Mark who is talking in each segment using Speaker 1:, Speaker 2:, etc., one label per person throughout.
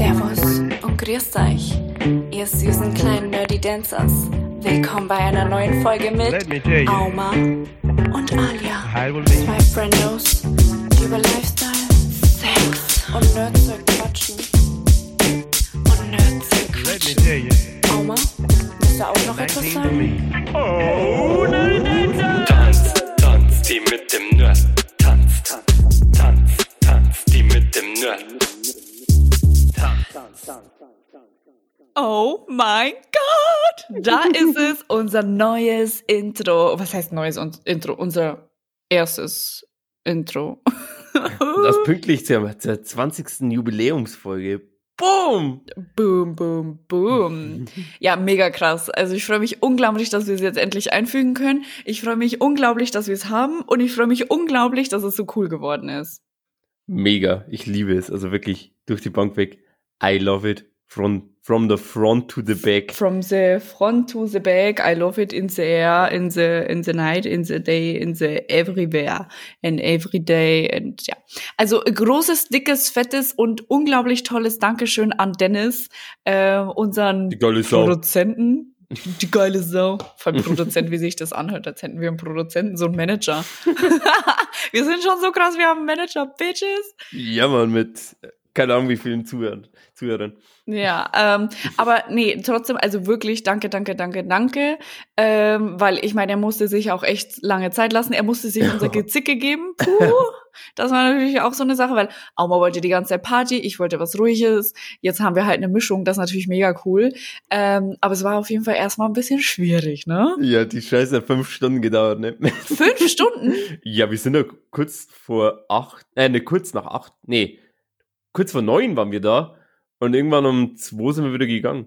Speaker 1: Servus und grüßt euch, ihr süßen kleinen Nerdy Dancers. Willkommen bei einer neuen Folge mit. Auma und Alia.
Speaker 2: I will be
Speaker 1: Zwei Friendos, die über Lifestyle, Sex und Nerdzeug quatschen. Und Nerdzeug quatschen. Auma, willst du auch noch etwas
Speaker 2: 19 to
Speaker 1: sagen?
Speaker 2: Oh, 19
Speaker 3: Tanz, tanz, die mit dem
Speaker 4: Oh mein Gott! Da ist es, unser neues Intro. Was heißt neues Intro? Unser erstes Intro.
Speaker 5: Das pünktlich zur, zur 20. Jubiläumsfolge. Boom!
Speaker 4: Boom, boom, boom. Ja, mega krass. Also ich freue mich unglaublich, dass wir es jetzt endlich einfügen können. Ich freue mich unglaublich, dass wir es haben. Und ich freue mich unglaublich, dass es so cool geworden ist.
Speaker 5: Mega, ich liebe es. Also wirklich durch die Bank weg. I love it. From, from the front to the back.
Speaker 4: From the front to the back, I love it in the air, in the, in the night, in the day, in the everywhere and every day and ja. Also großes, dickes, fettes und unglaublich tolles Dankeschön an Dennis, äh, unseren. Produzenten. Die geile Sau. Vor allem Produzent, wie sich das anhört, als hätten wir einen Produzenten, so einen Manager. wir sind schon so krass, wir haben einen Manager, Bitches.
Speaker 5: Ja, Mann, mit keine Ahnung wie vielen Zuhörern. Zuhörern.
Speaker 4: Ja, ähm, aber nee, trotzdem, also wirklich danke, danke, danke, danke, ähm, weil ich meine, er musste sich auch echt lange Zeit lassen. Er musste sich unser Gezicke geben. Puh, das war natürlich auch so eine Sache, weil Auma wollte die ganze Zeit Party, ich wollte was Ruhiges. Jetzt haben wir halt eine Mischung, das ist natürlich mega cool. Ähm, aber es war auf jeden Fall erstmal ein bisschen schwierig, ne?
Speaker 5: Ja, die Scheiße hat fünf Stunden gedauert, ne?
Speaker 4: Fünf Stunden?
Speaker 5: Ja, wir sind ja kurz vor acht, äh, ne, kurz nach acht, nee, kurz vor neun waren wir da und irgendwann um zwei sind wir wieder gegangen.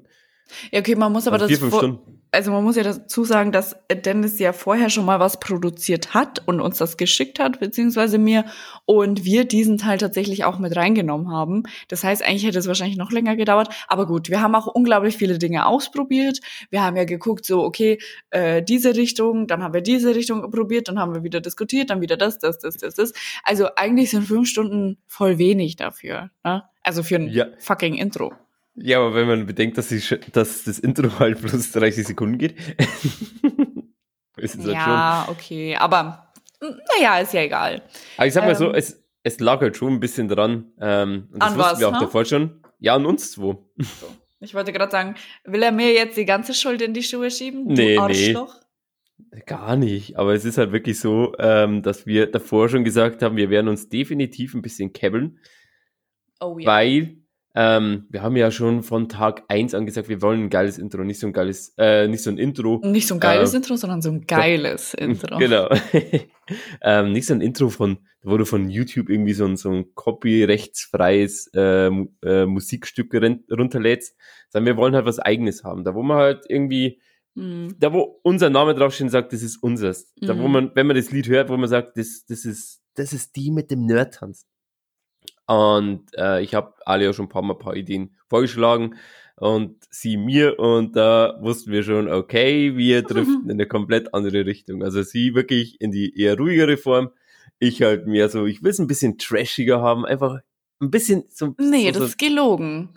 Speaker 4: Ja, okay, man muss aber
Speaker 5: Also
Speaker 4: das
Speaker 5: vier, fünf Stunden.
Speaker 4: also man muss ja dazu sagen, dass Dennis ja vorher schon mal was produziert hat und uns das geschickt hat, beziehungsweise mir, und wir diesen Teil tatsächlich auch mit reingenommen haben. Das heißt, eigentlich hätte es wahrscheinlich noch länger gedauert. Aber gut, wir haben auch unglaublich viele Dinge ausprobiert. Wir haben ja geguckt, so, okay, äh, diese Richtung, dann haben wir diese Richtung probiert, dann haben wir wieder diskutiert, dann wieder das, das, das, das, das. Also eigentlich sind fünf Stunden voll wenig dafür. Ne? Also für ein
Speaker 5: Ja.
Speaker 4: fucking Intro.
Speaker 5: Ja, aber wenn man bedenkt, dass, Sch- dass das Intro halt bloß 30 Sekunden geht, ist es halt schon.
Speaker 4: Ja, okay, aber naja, ist ja egal.
Speaker 5: Aber ich sag mal so,
Speaker 4: ähm,
Speaker 5: es, es lag halt schon ein bisschen dran. Ähm, und das
Speaker 4: An
Speaker 5: wussten
Speaker 4: was,
Speaker 5: wir auch
Speaker 4: ne?
Speaker 5: davor schon. Ja, an uns zwei.
Speaker 4: Ich wollte gerade sagen, will er mir jetzt die ganze Schuld in die Schuhe schieben? Du
Speaker 5: Nee, nee.
Speaker 4: Arschloch?
Speaker 5: Gar nicht. Aber es ist halt wirklich so, ähm, dass wir davor schon gesagt haben, wir werden uns definitiv ein bisschen kebbeln,
Speaker 4: Oh ja.
Speaker 5: weil ähm, wir haben ja schon von Tag eins an gesagt, wir wollen ein geiles Intro, nicht so ein geiles, äh, nicht so ein Intro.
Speaker 4: Nicht so ein geiles
Speaker 5: Äh,
Speaker 4: Intro, sondern so ein geiles Intro.
Speaker 5: Genau. ähm, nicht so ein Intro von, wo du von YouTube irgendwie so ein, so ein copyrechtsfreies äh, äh, Musikstück runterlädst, sondern wir wollen halt was eigenes haben. Da wo man halt irgendwie,
Speaker 4: Hm.
Speaker 5: da wo unser Name draufsteht und sagt, das ist unseres. Da wo
Speaker 4: Mhm.
Speaker 5: man, wenn man das Lied hört, wo man sagt, das, das ist, das ist die mit dem Nerd-Tanz. Und äh, ich habe Ali auch schon ein paar Mal ein paar Ideen vorgeschlagen und sie mir und da wussten wir schon, okay, wir driften in eine komplett andere Richtung. Also sie wirklich in die eher ruhigere Form, ich halt mehr so, ich will es ein bisschen trashiger haben, einfach ein bisschen so.
Speaker 4: Nee,
Speaker 5: so,
Speaker 4: das ist gelogen.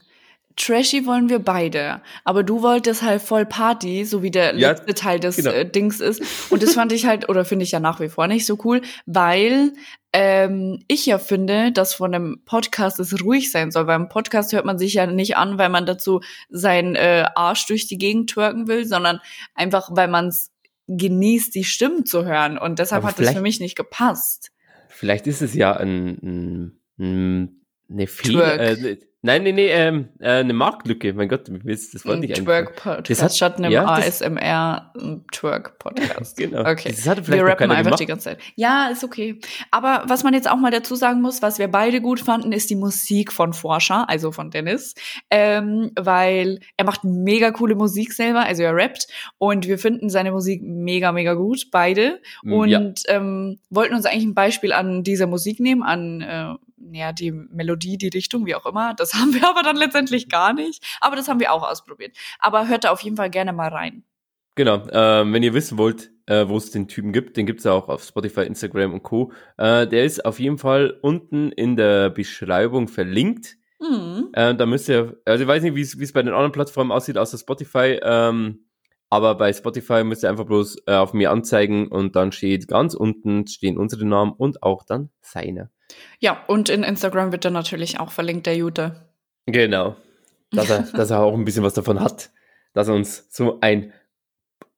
Speaker 4: Trashy wollen wir beide. Aber du wolltest halt voll Party, so wie der
Speaker 5: Ja,
Speaker 4: letzte Teil des
Speaker 5: genau.
Speaker 4: äh, Dings ist. Und das fand ich halt, oder finde ich ja nach wie vor nicht so cool, weil ähm, ich ja finde, dass von einem Podcast es ruhig sein soll. Beim Podcast hört man sich ja nicht an, weil man dazu seinen äh, Arsch durch die Gegend twerken will, sondern einfach, weil man es genießt, die Stimmen zu hören. Und deshalb
Speaker 5: Aber
Speaker 4: hat das für mich nicht gepasst.
Speaker 5: Vielleicht ist es ja ein, ein, ein eine.
Speaker 4: Twerk.
Speaker 5: Äh, nein, nee, nee, ähm, äh, eine Marktlücke. Mein Gott, das Wort
Speaker 4: Ein
Speaker 5: nicht einfallen. Das
Speaker 4: Twerk-Podcast
Speaker 5: hat-
Speaker 4: statt einem
Speaker 5: ja,
Speaker 4: ASMR ein Twerk-Podcast.
Speaker 5: Genau.
Speaker 4: Okay.
Speaker 5: Das hatte vielleicht
Speaker 4: Wir rappen einfach
Speaker 5: gemacht.
Speaker 4: die ganze Zeit. Ja, ist okay. Aber was man jetzt auch mal dazu sagen muss, was wir beide gut fanden, ist die Musik von Forscher, also von Dennis. Ähm, weil er macht mega coole Musik selber, also er rappt. Und wir finden seine Musik mega, mega gut, beide. Und
Speaker 5: Ja.
Speaker 4: ähm, wollten uns eigentlich ein Beispiel an dieser Musik nehmen, an äh, ja, die Melodie, die Richtung, wie auch immer. Das haben wir aber dann letztendlich gar nicht. Aber das haben wir auch ausprobiert. Aber hört da auf jeden Fall gerne mal rein.
Speaker 5: Genau, ähm, wenn ihr wissen wollt, äh, wo es den Typen gibt, den gibt's ja auch auf Spotify, Instagram und Co. Äh, der ist auf jeden Fall unten in der Beschreibung verlinkt.
Speaker 4: Mhm.
Speaker 5: Äh, da müsst ihr, also ich weiß nicht, wie es wie es bei den anderen Plattformen aussieht, außer Spotify. Ähm, aber bei Spotify müsst ihr einfach bloß äh, auf mir anzeigen und dann steht ganz unten stehen unsere Namen und auch dann seine.
Speaker 4: Ja, und in Instagram wird dann natürlich auch verlinkt, der Jute.
Speaker 5: Genau. Dass er, dass er auch ein bisschen was davon hat, dass er uns so ein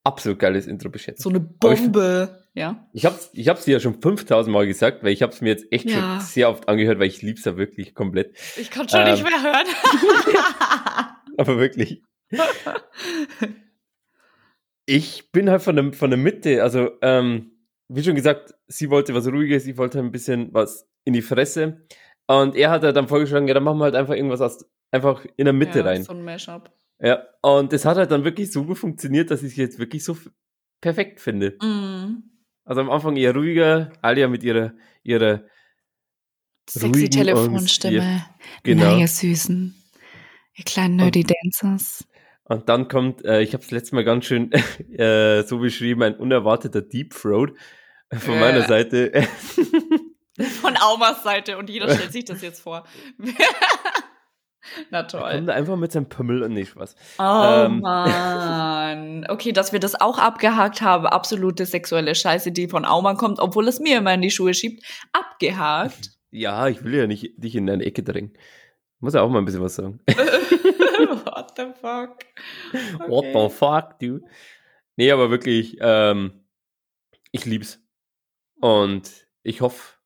Speaker 5: absolut geiles Intro beschätzt.
Speaker 4: So eine
Speaker 5: Aber ich-
Speaker 4: Bombe. Ja.
Speaker 5: Ich hab's, ich hab's dir ja schon 5000 Mal gesagt, weil ich hab's mir jetzt echt
Speaker 4: Ja.
Speaker 5: schon sehr oft angehört, weil ich lieb's ja wirklich komplett.
Speaker 4: Ich kann schon
Speaker 5: Ähm.
Speaker 4: nicht mehr hören.
Speaker 5: Aber wirklich. Ich bin halt von der, von der Mitte, also ähm, wie schon gesagt, sie wollte was Ruhiges, ich wollte ein bisschen was in die Fresse. Und er hat halt dann vorgeschlagen, ja, dann machen wir halt einfach irgendwas aus, einfach in der Mitte
Speaker 4: ja,
Speaker 5: rein.
Speaker 4: So ein Mashup.
Speaker 5: Ja, und das hat halt dann wirklich so gut funktioniert, dass ich es jetzt wirklich so perfekt finde.
Speaker 4: Mhm.
Speaker 5: Also am Anfang eher ruhiger, Alia mit ihrer, ihrer
Speaker 4: Sexy Telefonstimme.
Speaker 5: genau.
Speaker 4: Na, ihr Süßen. Ihr kleinen Nerdy Dancers.
Speaker 5: Und dann kommt, äh, ich habe es letztes Mal ganz schön äh, so beschrieben, ein unerwarteter Deep Throat von
Speaker 4: Äh.
Speaker 5: meiner Seite.
Speaker 4: Von Aumas Seite und jeder stellt sich das jetzt vor. Na toll.
Speaker 5: Kommt einfach mit seinem Pümmel und nicht was.
Speaker 4: Oh
Speaker 5: Ähm.
Speaker 4: Mann. Okay, dass wir das auch abgehakt haben. Absolute sexuelle Scheiße, die von Aumann kommt, obwohl es mir immer in die Schuhe schiebt. Abgehakt.
Speaker 5: Ja, ich will ja nicht dich in eine Ecke drängen. Muss ja auch mal ein bisschen was sagen.
Speaker 4: What the fuck?
Speaker 5: What the fuck, dude? Nee, aber wirklich, ähm, ich lieb's. Und ich hoffe,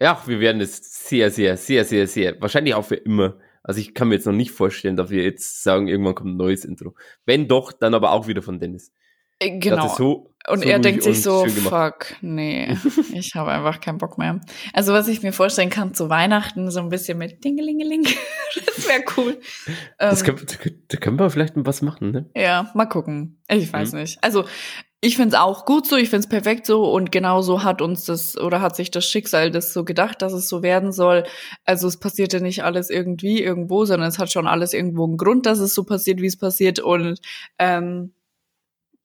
Speaker 5: ja, wir werden es sehr, sehr, sehr, sehr, sehr, wahrscheinlich auch für immer. Also ich kann mir jetzt noch nicht vorstellen, dass wir jetzt sagen, irgendwann kommt ein neues Intro. Wenn doch, dann aber auch wieder von Dennis.
Speaker 4: Äh, Genau.
Speaker 5: so,
Speaker 4: Und
Speaker 5: so
Speaker 4: er denkt sich so, fuck, nee, ich habe einfach keinen Bock mehr. Also was ich mir vorstellen kann, zu Weihnachten so ein bisschen mit Dingelingeling, das wäre cool.
Speaker 5: Das
Speaker 4: Ähm,
Speaker 5: können, da- da können wir vielleicht was machen, ne?
Speaker 4: Ja, mal gucken. Ich weiß
Speaker 5: Mhm.
Speaker 4: nicht. Also ich find's auch gut so, ich find's perfekt so und genau so hat uns das oder hat sich das Schicksal das so gedacht, dass es so werden soll. Also es passierte nicht alles irgendwie irgendwo, sondern es hat schon alles irgendwo einen Grund, dass es so passiert, wie es passiert und ähm,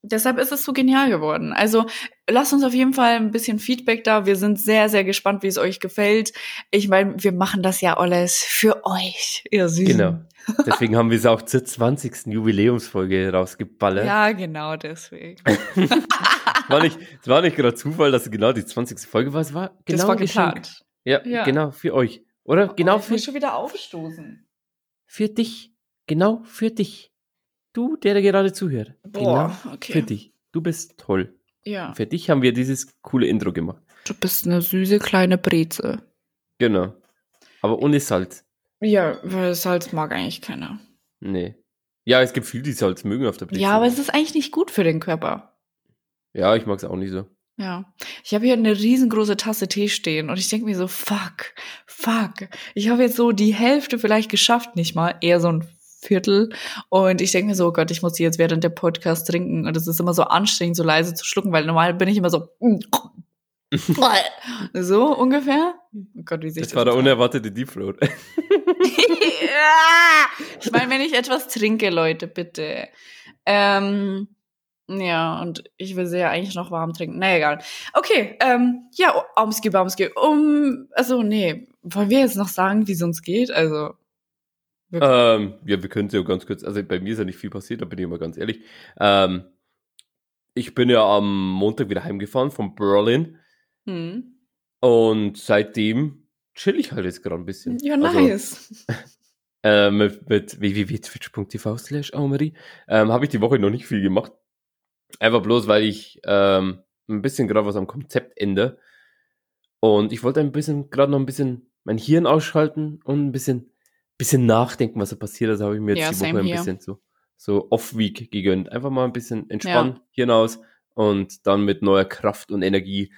Speaker 4: deshalb ist es so genial geworden. Also lasst uns auf jeden Fall ein bisschen Feedback da. Wir sind sehr, sehr gespannt, wie es euch gefällt. Ich meine, wir machen das ja alles für euch, ihr Süßen.
Speaker 5: Genau. Deswegen haben wir es auch zur 20. Jubiläumsfolge rausgeballert.
Speaker 4: Ja, genau deswegen.
Speaker 5: War nicht, es war nicht gerade Zufall, dass es genau die 20. Folge war. Es war genau
Speaker 4: das war geplant.
Speaker 5: Ja,
Speaker 4: Ja.
Speaker 5: genau, für euch. Oder? Genau
Speaker 4: oh, ich
Speaker 5: für,
Speaker 4: muss schon wieder aufstoßen.
Speaker 5: für dich. Genau für dich. Du, der da gerade zuhört.
Speaker 4: Boah,
Speaker 5: genau
Speaker 4: okay.
Speaker 5: für dich. Du bist toll.
Speaker 4: Ja.
Speaker 5: Für dich haben wir dieses coole Intro gemacht.
Speaker 4: Du bist eine süße kleine Breze.
Speaker 5: Genau. Aber ohne Salz.
Speaker 4: Ja, weil Salz mag eigentlich keiner.
Speaker 5: Nee. Ja, es gibt viele, die Salz mögen auf der Brezel.
Speaker 4: Ja, aber es ist eigentlich nicht gut für den Körper.
Speaker 5: Ja, ich mag es auch nicht so.
Speaker 4: Ja. Ich habe hier eine riesengroße Tasse Tee stehen und ich denke mir so, fuck, fuck. Ich habe jetzt so die Hälfte vielleicht geschafft, nicht mal, eher so ein Viertel. Und ich denke mir so, oh Gott, ich muss die jetzt während der Podcast trinken. Und es ist immer so anstrengend, so leise zu schlucken, weil normal bin ich immer so. so ungefähr. Oh Gott, wie sich
Speaker 5: Das war der unerwartete Deep Throat.
Speaker 4: ja. Ich meine, wenn ich etwas trinke, Leute, bitte. Ähm, ja, und ich will sie ja eigentlich noch warm trinken. Na egal. Okay, ähm, ja, Omski, Baumski. Um, also, nee, wollen wir jetzt noch sagen, wie es uns geht? Also.
Speaker 5: Ähm, ja, wir können es ja ganz kurz, also bei mir ist ja nicht viel passiert, da bin ich mal ganz ehrlich. Ähm, ich bin ja am Montag wieder heimgefahren von Berlin
Speaker 4: Hm.
Speaker 5: und seitdem chill ich halt jetzt gerade ein bisschen.
Speaker 4: Ja,
Speaker 5: Also,
Speaker 4: nice.
Speaker 5: äh, mit, mit www.twitch.tv slash ähm, habe ich die Woche noch nicht viel gemacht. Einfach bloß, weil ich ähm, ein bisschen gerade was am Konzept ändere. Und ich wollte ein bisschen, gerade noch ein bisschen mein Hirn ausschalten und ein bisschen, bisschen nachdenken, was da passiert. Also habe ich mir jetzt
Speaker 4: Ja,
Speaker 5: die Woche ein
Speaker 4: here.
Speaker 5: bisschen so, so Off-Week gegönnt. Einfach mal ein bisschen entspannen, Hirn aus und dann mit neuer Kraft und Energie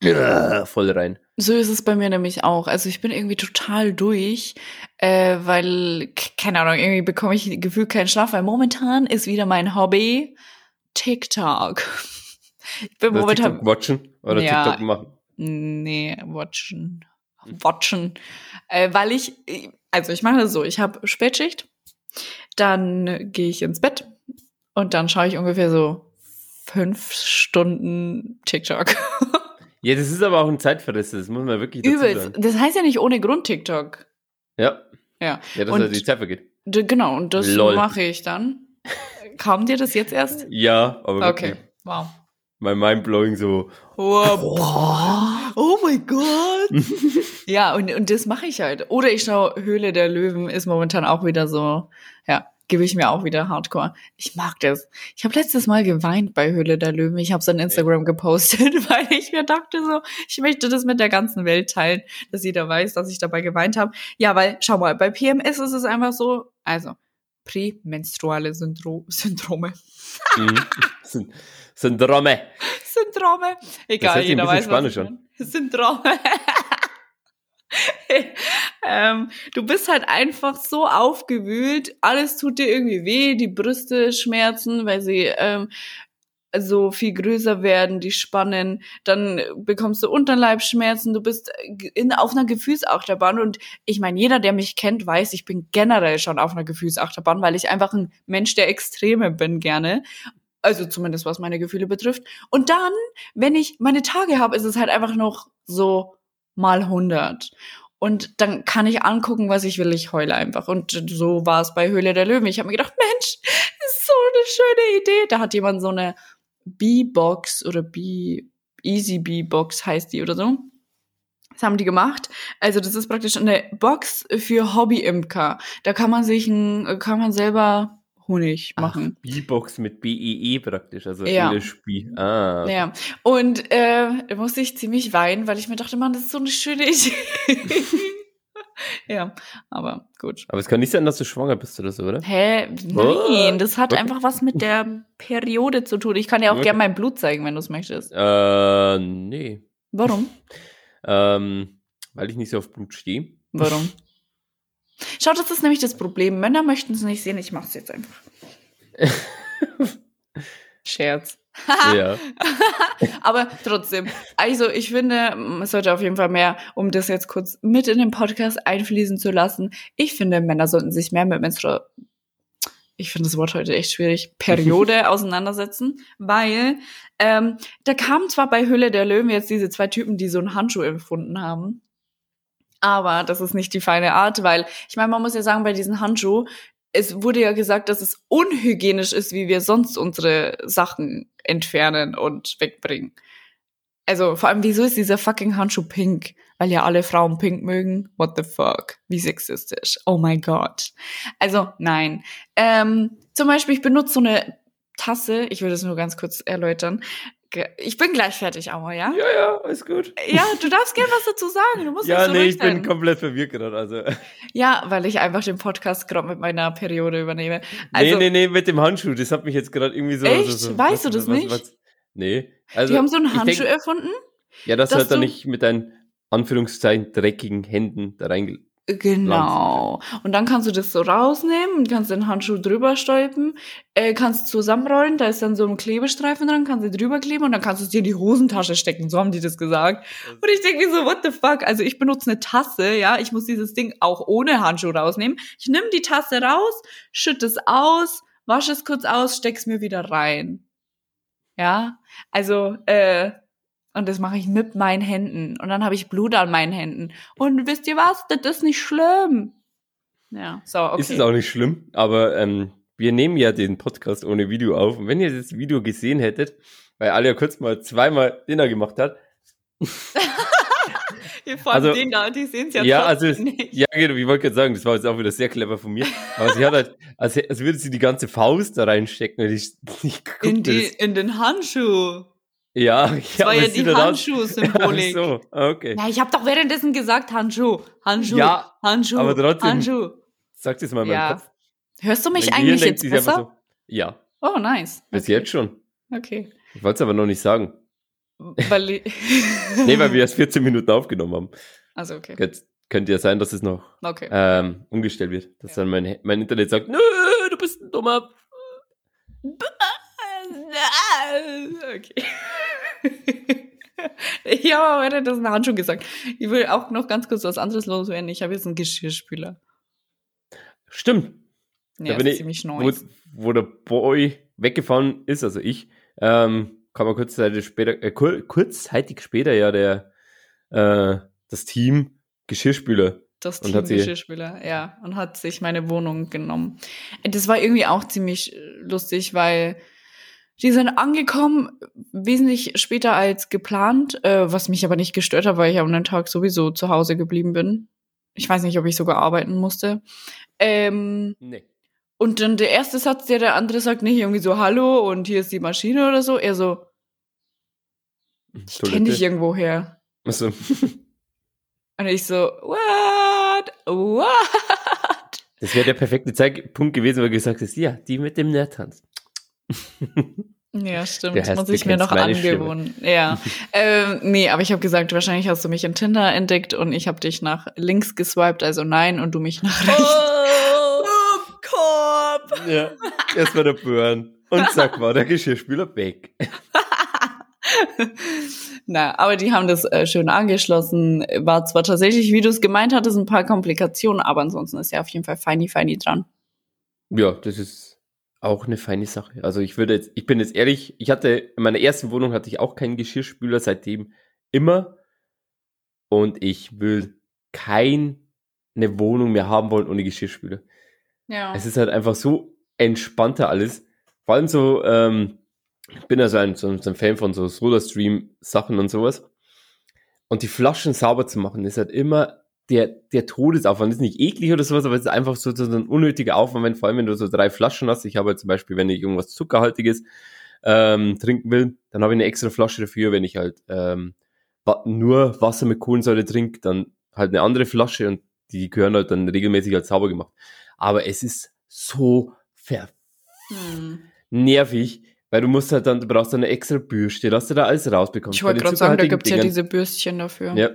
Speaker 5: äh, voll rein.
Speaker 4: So ist es bei mir nämlich auch. Also ich bin irgendwie total durch, äh, weil, keine Ahnung, irgendwie bekomme ich gefühlt keinen Schlaf, weil momentan ist wieder mein Hobby TikTok. Ich bin
Speaker 5: Oder
Speaker 4: momentan.
Speaker 5: TikTok watchen oder
Speaker 4: Ja.
Speaker 5: TikTok machen.
Speaker 4: Nee, watchen. Watchen. Äh, weil ich, also ich mache das so, ich habe Spätschicht, dann gehe ich ins Bett und dann schaue ich ungefähr so fünf Stunden TikTok.
Speaker 5: Ja, das ist aber auch ein Zeitverriss, das muss man wirklich dazu
Speaker 4: Übelst.
Speaker 5: sagen.
Speaker 4: Das heißt ja nicht ohne Grund TikTok.
Speaker 5: Ja,
Speaker 4: Ja.
Speaker 5: Ja, dass
Speaker 4: Und-
Speaker 5: er die Zeit vergeht.
Speaker 4: Genau, und das
Speaker 5: Lol.
Speaker 4: mache ich dann. Kam dir das jetzt erst?
Speaker 5: Ja, aber
Speaker 4: Okay. Wow.
Speaker 5: Mein Mindblowing so.
Speaker 4: Oh, oh mein Gott. ja, und, und das mache ich halt. Oder ich schaue Höhle der Löwen, ist momentan auch wieder so, ja, gebe ich mir auch wieder Hardcore. Ich mag das. Ich habe letztes Mal geweint bei Höhle der Löwen. Ich habe es an Instagram gepostet, weil ich mir dachte so, ich möchte das mit der ganzen Welt teilen, dass jeder weiß, dass ich dabei geweint habe. Ja, weil, schau mal, bei PMS ist es einfach so, also, prämenstruale Syndro Syndrome.
Speaker 5: Mhm. Syn- Syndrome.
Speaker 4: Syndrome. Egal,
Speaker 5: hört sich ein
Speaker 4: jeder
Speaker 5: bisschen
Speaker 4: weiß,
Speaker 5: Spanisch
Speaker 4: was ich meine. Syndrome. ähm, du bist halt einfach so aufgewühlt, alles tut dir irgendwie weh, die Brüste schmerzen, weil sie ähm, so viel größer werden, die spannen, dann bekommst du Unterleibsschmerzen, du bist in, auf einer Gefühlsachterbahn und ich meine, jeder, der mich kennt, weiß, ich bin generell schon auf einer Gefühlsachterbahn, weil ich einfach ein Mensch der Extreme bin gerne. Also zumindest was meine Gefühle betrifft. Und dann, wenn ich meine Tage habe, ist es halt einfach noch so mal 100. Und dann kann ich angucken, was ich will. Ich heule einfach. Und so war es bei Höhle der Löwen. Ich habe mir gedacht, Mensch, ist so eine schöne Idee. Da hat jemand so eine B-Box oder B, Easy B-Box heißt die oder so. Das haben die gemacht. Also das ist praktisch eine Box für Hobby-Imker. Da kann man sich ein, kann man selber Honig machen.
Speaker 5: B-Box mit B-E-E praktisch, also
Speaker 4: Ja.
Speaker 5: B. Ah.
Speaker 4: Ja, und äh, da musste ich ziemlich weinen, weil ich mir dachte, Mann, das ist so eine schöne Idee. ja, aber gut.
Speaker 5: Aber es kann nicht sein, dass du schwanger bist oder so, oder?
Speaker 4: Hä? Nein, das hat
Speaker 5: Okay.
Speaker 4: einfach was mit der Periode zu tun. Ich kann dir auch
Speaker 5: Okay.
Speaker 4: gerne mein Blut zeigen, wenn du es möchtest.
Speaker 5: Äh, nee.
Speaker 4: Warum?
Speaker 5: Ähm, weil ich nicht so auf Blut stehe.
Speaker 4: Warum? Schau, das ist nämlich das Problem. Männer möchten es nicht sehen, ich mach's jetzt einfach. Scherz.
Speaker 5: ja.
Speaker 4: Aber trotzdem, also ich finde, man sollte auf jeden Fall mehr, um das jetzt kurz mit in den Podcast einfließen zu lassen, ich finde, Männer sollten sich mehr mit Menstrual, ich finde das Wort heute echt schwierig, Periode auseinandersetzen, weil ähm, da kamen zwar bei Hülle der Löwen jetzt diese zwei Typen, die so einen Handschuh empfunden haben, aber das ist nicht die feine Art, weil ich meine, man muss ja sagen, bei diesen Handschuh, es wurde ja gesagt, dass es unhygienisch ist, wie wir sonst unsere Sachen entfernen und wegbringen. Also vor allem, wieso ist dieser fucking Handschuh pink? Weil ja alle Frauen pink mögen. What the fuck? Wie sexistisch. Oh my god. Also nein. Ähm, zum Beispiel, ich benutze so eine Tasse. Ich will das nur ganz kurz erläutern. Ich bin gleich fertig, aber ja?
Speaker 5: Ja, ja, alles gut.
Speaker 4: Ja, du darfst gerne was dazu sagen. Du musst
Speaker 5: Ja,
Speaker 4: nicht so
Speaker 5: nee, ich bin komplett verwirrt gerade. Also,
Speaker 4: Ja, weil ich einfach den Podcast gerade mit meiner Periode übernehme. Also,
Speaker 5: nee, nee, nee, mit dem Handschuh, das hat mich jetzt gerade irgendwie so.
Speaker 4: Echt?
Speaker 5: So, so,
Speaker 4: Weißt du das nicht?
Speaker 5: nee. Also,
Speaker 4: die haben so einen Handschuh
Speaker 5: denk-
Speaker 4: erfunden.
Speaker 5: Ja, du halt dann nicht mit deinen Anführungszeichen dreckigen Händen da rein.
Speaker 4: Genau. Und dann kannst du das so rausnehmen und kannst den Handschuh drüber stülpen, äh, kannst zusammenrollen, da ist dann so ein Klebestreifen dran, kannst du drüber kleben und dann kannst du es dir in die Hosentasche stecken, so haben die das gesagt. Und ich denke mir so, what the fuck? Also ich benutze eine Tasse, ja, ich muss dieses Ding auch ohne Handschuh rausnehmen. Ich nehme die Tasse raus, schütte es aus, wasche es kurz aus, steck's mir wieder rein. Ja, also, äh, und das mache ich mit meinen Händen. Und dann habe ich Blut an meinen Händen. Und wisst ihr was? Das ist nicht schlimm. Ja, so, okay.
Speaker 5: Ist es auch nicht schlimm, aber ähm, wir nehmen ja den Podcast ohne Video auf. Und wenn ihr das Video gesehen hättet, weil Alia kurz mal zweimal Dinner gemacht hat,
Speaker 4: Vor allem
Speaker 5: also-
Speaker 4: den da, die sehen es ja,
Speaker 5: Ja, also es-
Speaker 4: nicht.
Speaker 5: ja, genau, ich wollte gerade sagen, das war jetzt auch wieder sehr clever von mir. Aber sie hat halt, als, als würde sie die ganze Faust da reinstecken. Und ich, ich
Speaker 4: In, die,
Speaker 5: das.
Speaker 4: in den Handschuh.
Speaker 5: Ja,
Speaker 4: Das
Speaker 5: ja,
Speaker 4: war ja die Handschuh-Symbolik.
Speaker 5: Ach so, okay.
Speaker 4: Ja, ich habe doch währenddessen gesagt Handschuh, Handschuh,
Speaker 5: Ja,
Speaker 4: Handschuh,
Speaker 5: aber trotzdem-
Speaker 4: Handschuh.
Speaker 5: Sag das mal in meinem
Speaker 4: Ja.
Speaker 5: Kopf.
Speaker 4: Hörst du mich
Speaker 5: Mein
Speaker 4: eigentlich jetzt
Speaker 5: denkt
Speaker 4: besser?
Speaker 5: So, ja,
Speaker 4: Oh, nice.
Speaker 5: bis
Speaker 4: okay.
Speaker 5: jetzt schon.
Speaker 4: Okay.
Speaker 5: Ich wollte es aber noch nicht sagen.
Speaker 4: Weil ich-
Speaker 5: Nee, weil wir erst 14 Minuten aufgenommen haben.
Speaker 4: Also, okay.
Speaker 5: Jetzt könnte ja sein, dass es noch
Speaker 4: Okay.
Speaker 5: ähm, umgestellt wird. Dass
Speaker 4: Ja.
Speaker 5: dann mein, mein Internet sagt, nö, du bist ein dummer.
Speaker 4: Okay. Ich habe aber währenddessen Handschuh gesagt. Ich will auch noch ganz kurz was anderes loswerden. Ich habe jetzt einen Geschirrspüler.
Speaker 5: Stimmt.
Speaker 4: Ja,
Speaker 5: da bin
Speaker 4: ist
Speaker 5: ich,
Speaker 4: ziemlich
Speaker 5: wo,
Speaker 4: neu.
Speaker 5: wo der Boy weggefahren ist, also ich, ähm, kam mal kurzzeitig später, äh, kur kurzzeitig später ja der, äh, das Team Geschirrspüler
Speaker 4: Das Team Geschirrspüler, ja. Und hat sich meine Wohnung genommen. Das war irgendwie auch ziemlich äh, lustig, weil die sind angekommen, wesentlich später als geplant, äh, was mich aber nicht gestört hat, weil ich am anderen Tag sowieso zu Hause geblieben bin. Ich weiß nicht, ob ich sogar arbeiten musste. Ähm,
Speaker 5: Nee.
Speaker 4: und dann der erste Satz, der der andere sagt, nicht irgendwie so, hallo und hier ist die Maschine oder so. Er so, ich kenne dich irgendwo her.
Speaker 5: Achso.
Speaker 4: Und ich so, what? What?
Speaker 5: Das wäre der perfekte Zeitpunkt gewesen, weil du gesagt hast, ja, die mit dem Nerdtanz.
Speaker 4: Ja, stimmt. Das muss ich mir noch angewöhnen. Ja. ähm, nee, aber ich habe gesagt, wahrscheinlich hast du mich in Tinder entdeckt und ich habe dich nach links geswiped, also nein, und du mich nach rechts. Oh, Korb!
Speaker 5: Ja, erst war der Burn. Und zack, war der Geschirrspüler weg.
Speaker 4: Na, aber die haben das äh, schön angeschlossen. War zwar tatsächlich, wie du es gemeint hattest, ein paar Komplikationen, aber ansonsten ist ja auf jeden Fall feini feini dran.
Speaker 5: Ja, das ist auch eine feine Sache. Also ich würde jetzt, ich bin jetzt ehrlich, ich hatte, in meiner ersten Wohnung hatte ich auch keinen Geschirrspüler, seitdem immer. Und ich will keine Wohnung mehr haben wollen ohne Geschirrspüler.
Speaker 4: Ja.
Speaker 5: Es ist halt einfach so entspannter alles. Vor allem so, ähm, ich bin ja so ein, so, ein Fan von so Soda-Stream-Sachen und sowas. Und die Flaschen sauber zu machen, ist halt immer der, der Todesaufwand. Ist nicht eklig oder sowas, aber es ist einfach so, so ein unnötiger Aufwand, wenn, vor allem wenn du so drei Flaschen hast. Ich habe halt zum Beispiel, wenn ich irgendwas Zuckerhaltiges ähm, trinken will, dann habe ich eine extra Flasche dafür. Wenn ich halt ähm, nur Wasser mit Kohlensäure trinke, dann halt eine andere Flasche und die gehören halt dann regelmäßig als sauber gemacht. Aber es ist so ver
Speaker 4: Hm.
Speaker 5: nervig, weil du musst halt dann, du brauchst dann eine extra Bürste, dass du da alles rausbekommst.
Speaker 4: Ich wollte gerade sagen, da
Speaker 5: zuckerhaltigen
Speaker 4: gibt's ja diese Bürstchen dafür.
Speaker 5: Ja,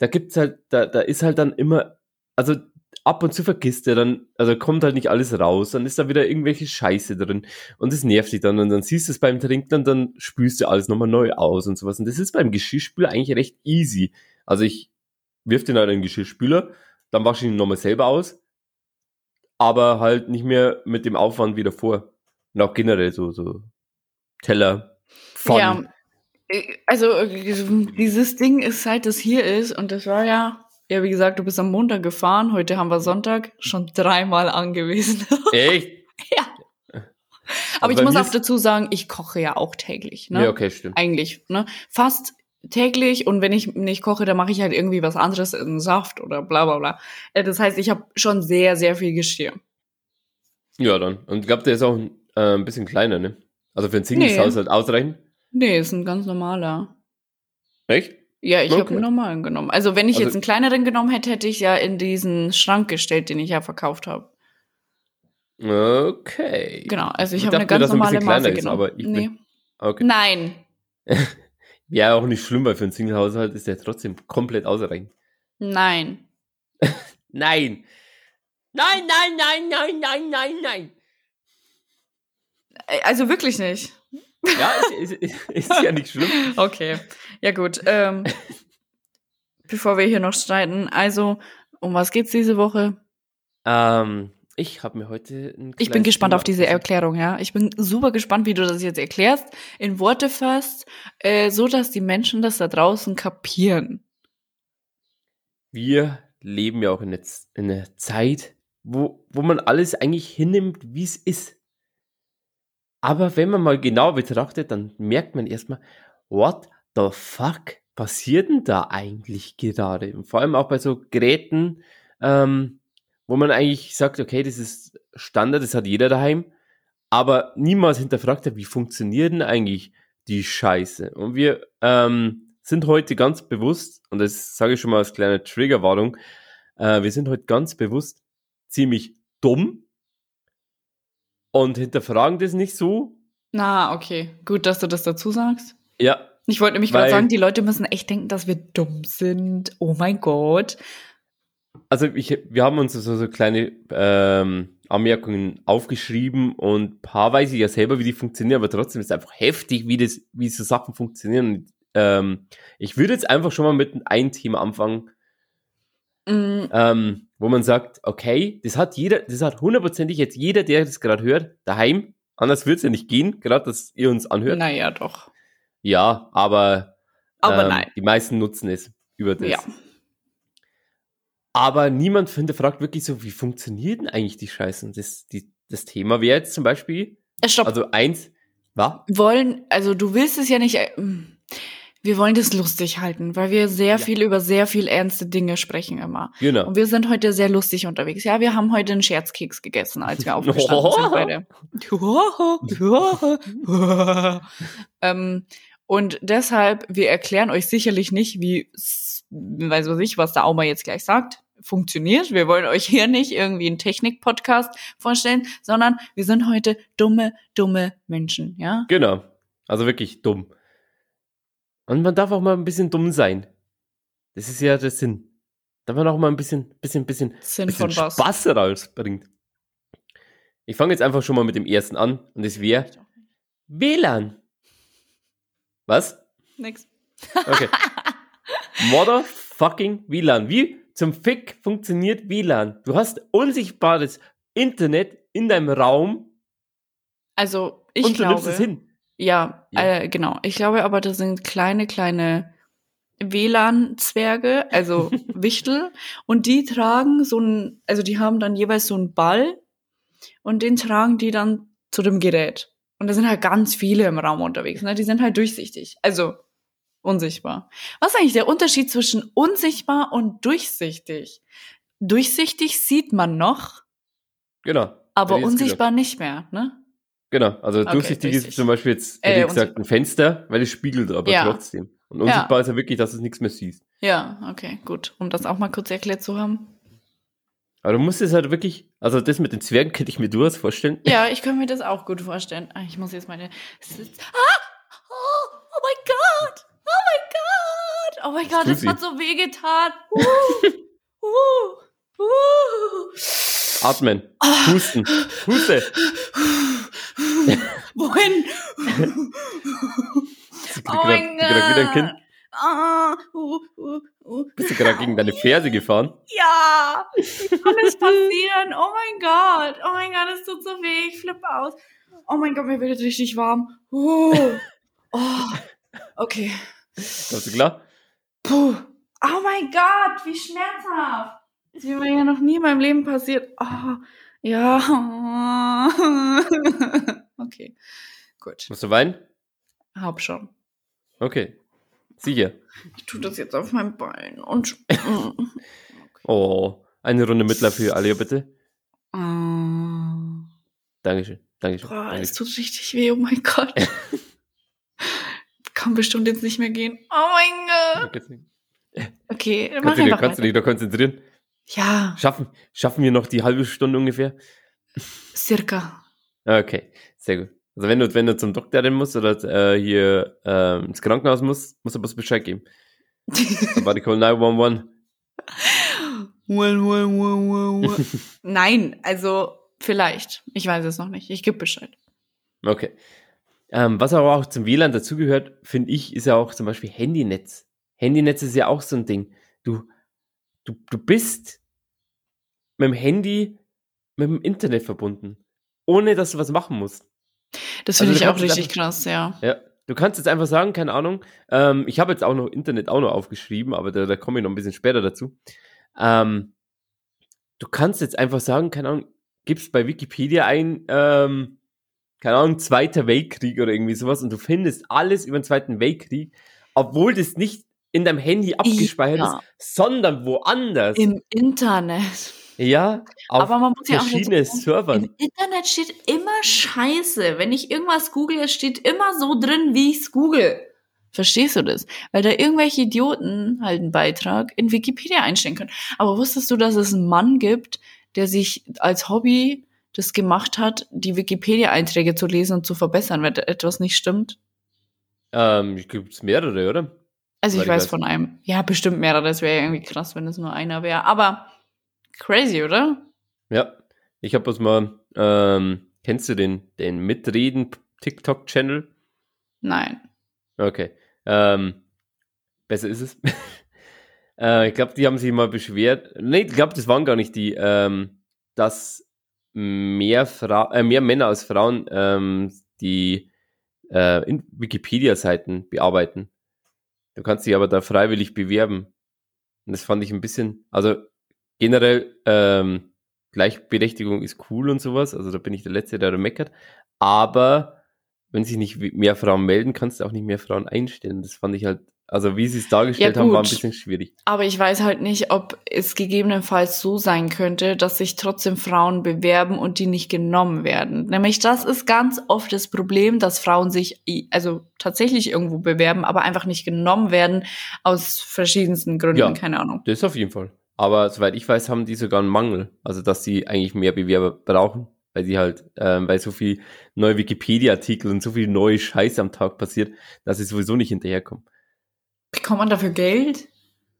Speaker 5: da gibt's halt, da, da ist halt dann immer, also ab und zu vergisst er dann, also kommt halt nicht alles raus, dann ist da wieder irgendwelche Scheiße drin und das nervt dich dann und dann siehst du es beim Trinken und dann spülst du alles nochmal neu aus und sowas und das ist beim Geschirrspüler eigentlich recht easy. Also ich wirf den halt in den Geschirrspüler, dann wasche ich ihn nochmal selber aus, aber halt nicht mehr mit dem Aufwand wie davor. Und auch generell so, so Teller, Pfannen.
Speaker 4: Ja, also äh, dieses Ding ist, seit es hier ist, und das war ja, ja, wie gesagt, du bist am Montag gefahren, heute haben wir Sonntag, schon dreimal angewiesen.
Speaker 5: Echt?
Speaker 4: Aber
Speaker 5: Also
Speaker 4: ich muss auch dazu sagen, ich koche ja auch täglich. Ne?
Speaker 5: Ja, okay, stimmt.
Speaker 4: Eigentlich, ne? Fast täglich und wenn ich nicht koche, dann mache ich halt irgendwie was anderes in Saft oder bla bla bla. Äh, Das heißt, ich habe schon sehr, sehr viel Geschirr.
Speaker 5: Ja, dann. Und ich glaube, der ist auch äh, ein bisschen kleiner, ne? Also für ein Singles-Haushalt ausreichend.
Speaker 4: Nee, ist ein ganz normaler.
Speaker 5: Echt?
Speaker 4: Ja, ich
Speaker 5: Okay.
Speaker 4: habe einen normalen genommen. Also wenn ich
Speaker 5: Also-
Speaker 4: jetzt einen kleineren genommen hätte, hätte ich ja in diesen Schrank gestellt, den ich ja verkauft habe.
Speaker 5: Okay.
Speaker 4: Genau, also ich
Speaker 5: Ich
Speaker 4: habe eine
Speaker 5: mir,
Speaker 4: ganz
Speaker 5: ein
Speaker 4: normale
Speaker 5: kleiner
Speaker 4: Maße
Speaker 5: ist,
Speaker 4: genommen.
Speaker 5: aber ich bin-
Speaker 4: nee.
Speaker 5: Okay.
Speaker 4: Nein.
Speaker 5: Ja, auch nicht schlimm, weil für ein Single-Haushalt ist der trotzdem komplett ausreichend.
Speaker 4: Nein.
Speaker 5: Nein! Nein, nein, nein, nein, nein, nein, nein!
Speaker 4: Äh, Also wirklich nicht.
Speaker 5: Ja, ist, ist, ist, ja nicht schlimm.
Speaker 4: Okay. Ja gut. Ähm, bevor wir hier noch streiten, also um was geht's diese Woche?
Speaker 5: Ähm, ich habe mir heute ein
Speaker 4: Ich bin gespannt
Speaker 5: Thema
Speaker 4: auf diese. Erklärung, ja. Ich bin super gespannt, wie du das jetzt erklärst, in Worte fasst, äh, so dass die Menschen das da draußen kapieren.
Speaker 5: Wir leben ja auch in einer, Z- in einer Zeit, wo, wo man alles eigentlich hinnimmt, wie es ist. Aber wenn man mal genau betrachtet, dann merkt man erstmal, what the fuck passiert denn da eigentlich gerade? Und vor allem auch bei so Geräten, ähm, wo man eigentlich sagt, okay, das ist Standard, das hat jeder daheim, aber niemals hinterfragt hat, wie funktioniert denn eigentlich die Scheiße? Und wir ähm, sind heute ganz bewusst, und das sage ich schon mal als kleine Triggerwarnung, äh, wir sind heute ganz bewusst ziemlich dumm und hinterfragen das nicht so.
Speaker 4: Na, okay. Gut, dass du das dazu sagst.
Speaker 5: Ja,
Speaker 4: Ich wollte nämlich gerade sagen, die Leute müssen echt denken, dass wir dumm sind. Oh mein Gott.
Speaker 5: also ich, wir haben uns so, so kleine ähm, Anmerkungen aufgeschrieben und ein paar weiß ich ja selber, wie die funktionieren, aber trotzdem ist es einfach heftig, wie, das, wie so Sachen funktionieren. Und, ähm, ich würde jetzt einfach schon mal mit einem Thema anfangen,
Speaker 4: Mm,
Speaker 5: ähm, wo man sagt, okay, das hat jeder, das hat hundertprozentig jetzt jeder, der das gerade hört, daheim. Anders wird es ja nicht gehen, gerade dass ihr uns anhört.
Speaker 4: naja, doch.
Speaker 5: Ja, aber,
Speaker 4: Aber
Speaker 5: ähm,
Speaker 4: nein.
Speaker 5: die meisten nutzen es über das.
Speaker 4: Ja.
Speaker 5: Aber niemand hinterfragt wirklich so, wie funktioniert denn eigentlich die Scheiße? Das, die, das Thema wäre jetzt zum Beispiel,
Speaker 4: Äh, Stopp.
Speaker 5: also eins, war?
Speaker 4: wollen, also du willst es ja nicht, äh, wir wollen das lustig halten, weil wir sehr viel über sehr viel ernste Dinge sprechen immer.
Speaker 5: Genau.
Speaker 4: Und wir sind heute sehr lustig unterwegs. Ja, wir haben heute einen Scherzkeks gegessen, als wir aufgestanden sind beide. ähm, und deshalb, wir erklären euch sicherlich nicht, wie, weiß was ich, was der Auma jetzt gleich sagt, funktioniert. Wir wollen euch hier nicht irgendwie einen Technik-Podcast vorstellen, sondern wir sind heute dumme, dumme Menschen, ja?
Speaker 5: Genau. Also wirklich dumm. Und man darf auch mal ein bisschen dumm sein. Das ist ja der Sinn. Da man auch mal ein bisschen, bisschen, bisschen,
Speaker 4: Sinn
Speaker 5: bisschen
Speaker 4: von?
Speaker 5: Spaß rausbringt. Ich fange jetzt einfach schon mal mit dem ersten an und es wäre WLAN. Was?
Speaker 4: Nix.
Speaker 5: Okay. Motherfucking WLAN. Wie zum Fick funktioniert WLAN? Du hast unsichtbares Internet in deinem Raum
Speaker 4: Also, ich
Speaker 5: und du nimmst
Speaker 4: glaube,
Speaker 5: es hin.
Speaker 4: Ja,
Speaker 5: Ja.
Speaker 4: Äh, genau. Ich glaube aber, das sind kleine, kleine WLAN-Zwerge, also Wichtel, und die tragen so ein, also die haben dann jeweils so einen Ball und den tragen die dann zu dem Gerät. Und da sind halt ganz viele im Raum unterwegs, ne? Die sind halt durchsichtig. Also unsichtbar. Was ist eigentlich der Unterschied zwischen unsichtbar und durchsichtig? Durchsichtig sieht man noch,
Speaker 5: Genau.
Speaker 4: aber unsichtbar nicht mehr, ne?
Speaker 5: Genau, also
Speaker 4: Okay,
Speaker 5: durchsichtig ist
Speaker 4: durchsichtig.
Speaker 5: zum Beispiel jetzt,
Speaker 4: Äh,
Speaker 5: hätte ich gesagt, ein Fenster, weil es spiegelt aber
Speaker 4: Ja.
Speaker 5: trotzdem. Und unsichtbar ist ja wirklich, dass du nichts mehr siehst.
Speaker 4: Ja, okay, gut. Um das auch mal kurz erklärt zu haben.
Speaker 5: Aber du musst es halt wirklich, also das mit den Zwergen könnte ich mir durchaus vorstellen.
Speaker 4: Ja, ich kann mir das auch gut vorstellen. Ah, Ich muss jetzt meine. Ah! Oh, oh mein Gott! Oh mein Gott! Oh mein Gott, das hat so wehgetan. Uh, uh, uh.
Speaker 5: Atmen, husten, huste.
Speaker 4: Wohin?
Speaker 5: Bist du
Speaker 4: Oh
Speaker 5: gerade wieder ein Kind?
Speaker 4: Gott! Ah, uh, uh, uh.
Speaker 5: Bist du gerade gegen deine Ferse gefahren?
Speaker 4: Ja! Wie kann das passieren? Oh mein Gott! Oh mein Gott, es tut so weh. Ich flippe aus. Oh mein Gott, mir wird richtig warm. Uh. Oh. Okay.
Speaker 5: Kommst du klar?
Speaker 4: Puh. Oh mein Gott, wie schmerzhaft. Das ist mir ja noch nie in meinem Leben passiert. Oh, ja. Okay. Gut.
Speaker 5: Musst du weinen?
Speaker 4: Hab schon.
Speaker 5: Okay. Sicher.
Speaker 4: Ich tue das jetzt auf mein Bein und.
Speaker 5: Oh, eine Runde Mitleid für Alia, bitte.
Speaker 4: Ah.
Speaker 5: Dankeschön, Dankeschön.
Speaker 4: Boah, es
Speaker 5: Dankeschön.
Speaker 4: tut richtig weh, oh mein Gott. Kann bestimmt jetzt nicht mehr gehen. Oh mein Gott. Okay, mach
Speaker 5: Kannst du, dich,
Speaker 4: einfach
Speaker 5: kannst du dich noch konzentrieren?
Speaker 4: Ja,
Speaker 5: Schaffen, schaffen wir noch die halbe Stunde ungefähr?
Speaker 4: circa.
Speaker 5: Okay, sehr gut. Also wenn du, wenn du zum Doktor rennen musst oder äh, hier ähm, ins Krankenhaus musst, musst du bloß Bescheid geben. Somebody call 911.
Speaker 4: Well, well, well, well, well. Nein, also vielleicht. Ich weiß es noch nicht. Ich gebe Bescheid.
Speaker 5: Okay. Ähm, was aber auch zum WLAN dazugehört, finde ich, ist ja auch zum Beispiel Handynetz. Handynetz ist ja auch so ein Ding. Du, du, du bist mit dem Handy mit dem Internet verbunden, ohne dass du was machen musst.
Speaker 4: Das
Speaker 5: Also
Speaker 4: finde
Speaker 5: du
Speaker 4: ich auch richtig krass, ja.
Speaker 5: Ja, du kannst jetzt einfach sagen, keine Ahnung, ähm, ich habe jetzt auch noch Internet auch noch aufgeschrieben, aber da, da komme ich noch ein bisschen später dazu. Ähm, du kannst jetzt einfach sagen, keine Ahnung, gibst bei Wikipedia ein, ähm, keine Ahnung, Zweiter Weltkrieg oder irgendwie sowas und du findest alles über den Zweiten Weltkrieg, obwohl das nicht in deinem Handy abgespeichert
Speaker 4: Ja.
Speaker 5: ist, sondern woanders.
Speaker 4: Im Internet.
Speaker 5: Ja, auf
Speaker 4: Aber man muss ja auch
Speaker 5: verschiedene
Speaker 4: dazu sagen,
Speaker 5: Servern.
Speaker 4: Im Internet steht immer Scheiße. Wenn ich irgendwas google, es steht immer so drin, wie ich's google. Verstehst du das? Weil da irgendwelche Idioten halt einen Beitrag in Wikipedia einstellen können. Aber wusstest du, dass es einen Mann gibt, der sich als Hobby das gemacht hat, die Wikipedia-Einträge zu lesen und zu verbessern, wenn etwas nicht stimmt?
Speaker 5: Ähm, gibt es mehrere, oder?
Speaker 4: Also ich
Speaker 5: ich
Speaker 4: weiß
Speaker 5: weiß.
Speaker 4: von einem. Ja, bestimmt mehrere. Das wäre ja irgendwie krass, wenn es nur einer wäre. Aber crazy, oder?
Speaker 5: Ja, ich habe was mal, ähm, kennst du den, den Mitreden TikTok-Channel?
Speaker 4: Nein.
Speaker 5: Okay, ähm, besser ist es. äh, ich glaube, die haben sich mal beschwert, nee, ich glaube, das waren gar nicht die, ähm, dass mehr, Fra äh, mehr Männer als Frauen ähm, die äh, in Wikipedia-Seiten bearbeiten. Du kannst dich aber da freiwillig bewerben. Und das fand ich ein bisschen, also generell, ähm, Gleichberechtigung ist cool und sowas. Also da bin ich der Letzte, der da meckert. Aber wenn sich nicht mehr Frauen melden, kannst du auch nicht mehr Frauen einstellen. Das fand ich halt, also wie sie es dargestellt
Speaker 4: Ja,
Speaker 5: haben, war ein bisschen schwierig.
Speaker 4: Aber ich weiß halt nicht, ob es gegebenenfalls so sein könnte, dass sich trotzdem Frauen bewerben und die nicht genommen werden. Nämlich das ist ganz oft das Problem, dass Frauen sich also tatsächlich irgendwo bewerben, aber einfach nicht genommen werden aus verschiedensten Gründen,
Speaker 5: Ja.
Speaker 4: keine Ahnung.
Speaker 5: Das auf jeden Fall. Aber soweit ich weiß, haben die sogar einen Mangel. Also, dass sie eigentlich mehr Bewerber brauchen, weil sie halt, ähm, weil so viel neue Wikipedia-Artikel und so viel neue Scheiße am Tag passiert, dass sie sowieso nicht hinterherkommen.
Speaker 4: Bekommt man dafür Geld?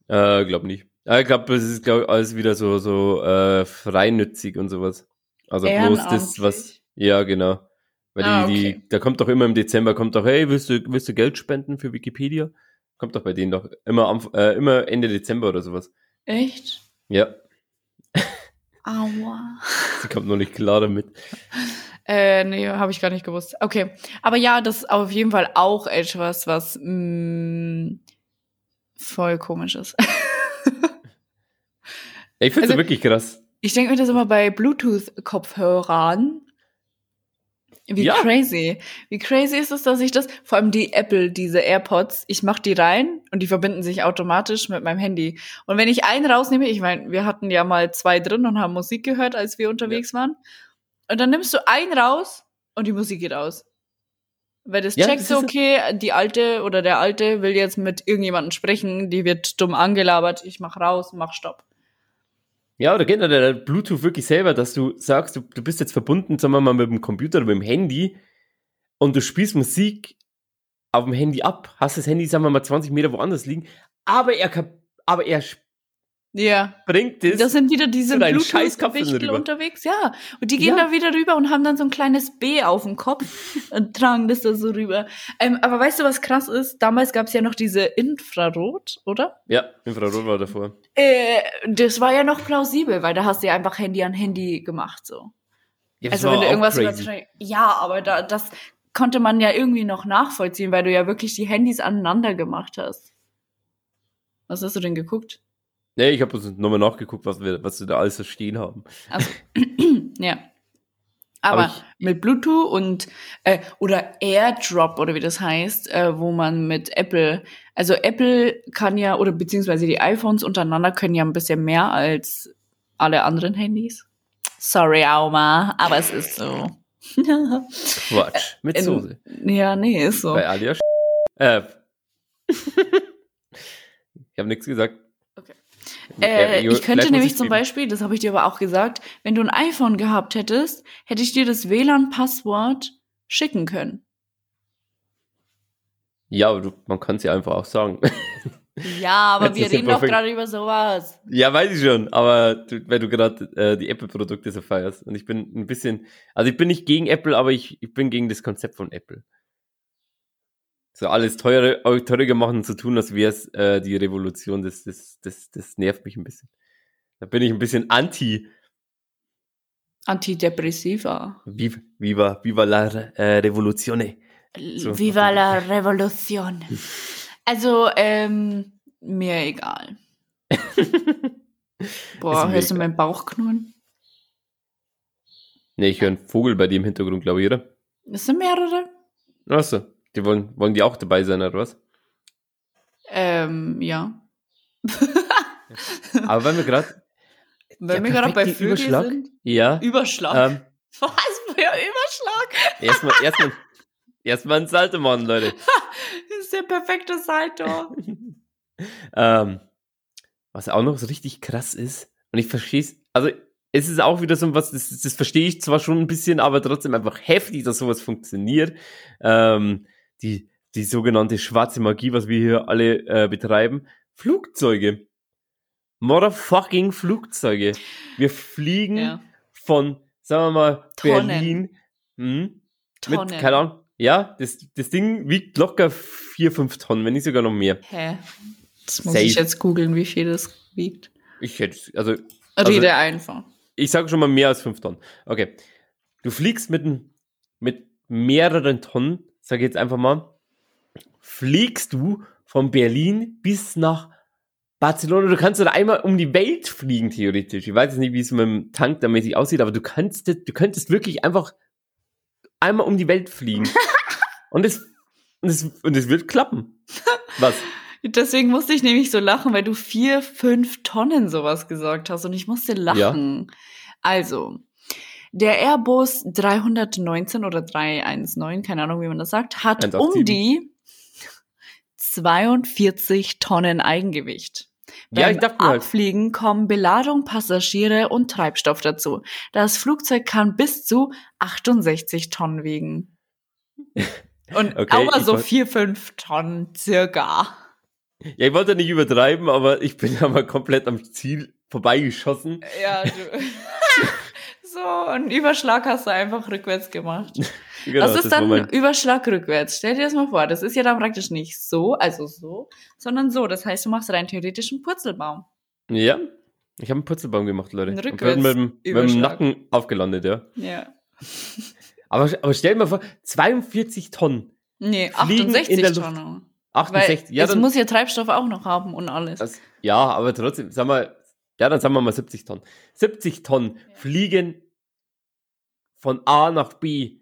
Speaker 5: Äh, glaub nicht. Äh, ich glaube, das ist glaub, alles wieder so, so äh, freinützig und sowas. Also bloß das, was. Ja, genau. Weil
Speaker 4: Ah,
Speaker 5: die,
Speaker 4: okay.
Speaker 5: die, da kommt doch immer im Dezember, kommt doch, hey, willst du, willst du Geld spenden für Wikipedia? Kommt doch bei denen doch immer am, äh, immer Ende Dezember oder sowas.
Speaker 4: Echt?
Speaker 5: Ja,
Speaker 4: Aua.
Speaker 5: sie kommt noch nicht klar damit.
Speaker 4: Äh, nee, habe ich gar nicht gewusst. Okay. Aber ja, das ist auf jeden Fall auch etwas, was mh, voll komisch ist.
Speaker 5: Ich finde es
Speaker 4: Also-
Speaker 5: wirklich krass.
Speaker 4: Ich denke mir das immer bei Bluetooth-Kopfhörern. Wie
Speaker 5: Ja.
Speaker 4: crazy. Wie crazy ist es, dass ich das, vor allem die Apple, diese AirPods, ich mache die rein und die verbinden sich automatisch mit meinem Handy. Und wenn ich einen rausnehme, ich meine, wir hatten ja mal zwei drin und haben Musik gehört, als wir unterwegs waren. Und dann nimmst du einen raus und die Musik geht aus. Weil das
Speaker 5: Ja,
Speaker 4: checkst du, okay, die Alte oder der Alte will jetzt mit irgendjemandem sprechen, die wird dumm angelabert, ich mach raus, mach Stopp.
Speaker 5: Ja, oder geht der Bluetooth wirklich selber, dass du sagst, du, du bist jetzt verbunden, sagen wir mal, mit dem Computer oder mit dem Handy und du spielst Musik auf dem Handy ab, hast das Handy, sagen wir mal, 20 Meter woanders liegen, aber er, aber er
Speaker 4: Ja.
Speaker 5: springt es.
Speaker 4: Das sind wieder diese Bluetooth-Wichtel unterwegs, ja. Und die gehen
Speaker 5: Ja.
Speaker 4: da wieder rüber und haben dann so ein kleines B auf dem Kopf und tragen das da so rüber. Ähm, aber weißt du, was krass ist? Damals gab es ja noch diese Infrarot, oder?
Speaker 5: ja, Infrarot war davor.
Speaker 4: Äh, das war ja noch plausibel, weil da hast du ja einfach Handy an Handy gemacht, so.
Speaker 5: Ja,
Speaker 4: also wenn du irgendwas
Speaker 5: crazy.
Speaker 4: Ja, aber da, das konnte man ja irgendwie noch nachvollziehen, weil du ja wirklich die Handys aneinander gemacht hast. Was hast du denn geguckt?
Speaker 5: Nee, ich habe nochmal nachgeguckt, was wir, was wir da alles stehen haben.
Speaker 4: Also, ja. Aber,
Speaker 5: Aber ich-
Speaker 4: mit Bluetooth und äh, oder AirDrop oder wie das heißt, äh, wo man mit Apple, also Apple kann ja oder beziehungsweise die iPhones untereinander können ja ein bisschen mehr als alle anderen Handys. Sorry, Auma, aber es ist so.
Speaker 5: Quatsch. Mit
Speaker 4: In-
Speaker 5: Soße.
Speaker 4: ja, nee, ist so.
Speaker 5: Bei Alia. Äh. ich habe nichts gesagt.
Speaker 4: Äh, ich könnte nämlich
Speaker 5: ich
Speaker 4: zum Beispiel, das habe ich dir aber auch gesagt, wenn du ein iPhone gehabt hättest, hätte ich dir das WLAN-Passwort schicken können.
Speaker 5: Ja, aber du, man kann es ja einfach auch sagen.
Speaker 4: Ja, aber wir reden doch gerade über sowas.
Speaker 5: ja, weiß ich schon, aber du, weil du gerade äh, die Apple-Produkte so feierst. Und ich bin ein bisschen, also ich bin nicht gegen Apple, aber ich, ich bin gegen das Konzept von Apple. So alles teure, teurer machen zu tun, als wäre es äh, die Revolution, das, das, das, das nervt mich ein bisschen. Da bin ich ein bisschen anti.
Speaker 4: Antidepressiva.
Speaker 5: Viva, viva, viva la äh, Revoluzione. So.
Speaker 4: Viva la Revolution. Also, ähm, mir egal. Boah, hörst du meinen Bauch knurren?
Speaker 5: Ne, ich höre einen Vogel bei dir im Hintergrund, glaube ich, oder?
Speaker 4: Das sind mehrere.
Speaker 5: Achso, die wollen, wollen die auch dabei sein, oder was?
Speaker 4: Ähm, ja.
Speaker 5: Aber wenn wir gerade.
Speaker 4: Wenn wir gerade bei Vögeln
Speaker 5: Überschlag.
Speaker 4: sind.
Speaker 5: Ja.
Speaker 4: Überschlag.
Speaker 5: Ähm,
Speaker 4: Was für ein Überschlag?
Speaker 5: erstmal, erstmal, erstmal ein Salto machen, Leute.
Speaker 4: Das ist der perfekte Salto.
Speaker 5: Ähm, was auch noch so richtig krass ist, und ich verstehe es, also es ist auch wieder so was, das, das verstehe ich zwar schon ein bisschen, aber trotzdem einfach heftig, dass sowas funktioniert. Ähm, die, die sogenannte schwarze Magie, was wir hier alle äh, betreiben. Flugzeuge. Motherfucking Flugzeuge. Wir fliegen
Speaker 4: Ja.
Speaker 5: von, sagen wir mal,
Speaker 4: Tonnen.
Speaker 5: Berlin. Hm, mit,
Speaker 4: Tonnen.
Speaker 5: keine Ahnung, ja, das, das Ding wiegt locker vier, fünf Tonnen, wenn nicht sogar noch mehr.
Speaker 4: Hä? Das muss
Speaker 5: Safe.
Speaker 4: ich jetzt googeln, wie viel das wiegt.
Speaker 5: Ich hätte, also Also-
Speaker 4: Rede einfach.
Speaker 5: ich sage schon mal mehr als fünf Tonnen. Okay. Du fliegst mit, mit mehreren Tonnen, sage ich jetzt einfach mal, fliegst du von Berlin bis nach Barcelona, du kannst oder einmal um die Welt fliegen, theoretisch. Ich weiß jetzt nicht, wie es mit dem Tank da mäßig aussieht, aber du kannst, du könntest wirklich einfach einmal um die Welt fliegen. und es, und es, und es wird klappen. Was?
Speaker 4: Deswegen musste ich nämlich so lachen, weil du vier, fünf Tonnen sowas gesagt hast und ich musste lachen. Also, der Airbus 319 oder 319, keine Ahnung, wie man das sagt, hat
Speaker 5: 187.
Speaker 4: um die 42 Tonnen Eigengewicht.
Speaker 5: Ja,
Speaker 4: Beim
Speaker 5: mir halt.
Speaker 4: Abfliegen kommen Beladung, Passagiere und Treibstoff dazu. Das Flugzeug kann bis zu 68 Tonnen wiegen. Und
Speaker 5: Okay,
Speaker 4: aber so
Speaker 5: wollt-
Speaker 4: vier, fünf Tonnen circa.
Speaker 5: Ja, ich wollte nicht übertreiben, aber ich bin ja mal komplett am Ziel vorbeigeschossen.
Speaker 4: Ja, du. so, einen Überschlag hast du einfach rückwärts gemacht.
Speaker 5: Genau,
Speaker 4: ist
Speaker 5: das war
Speaker 4: dann
Speaker 5: mein-
Speaker 4: Überschlag rückwärts? Stell dir das mal vor, das ist ja dann praktisch nicht so, also so, sondern so. Das heißt, du machst rein theoretisch einen Purzelbaum.
Speaker 5: Ja, ich habe einen Purzelbaum gemacht, Leute.
Speaker 4: Einen
Speaker 5: Und bin mit, dem- mit dem. Nacken aufgelandet, ja.
Speaker 4: Ja.
Speaker 5: Aber, aber stell dir mal vor, 42 Tonnen.
Speaker 4: Nee,
Speaker 5: Fliegen in
Speaker 4: 68
Speaker 5: der Luft.
Speaker 4: Tonnen.
Speaker 5: 68,
Speaker 4: Weil
Speaker 5: ja,
Speaker 4: es
Speaker 5: dann,
Speaker 4: muss ja Treibstoff auch noch haben und alles.
Speaker 5: das, ja, aber trotzdem, sag mal, ja, dann sagen wir mal 70 Tonnen. 70 Tonnen fliegen von A nach B.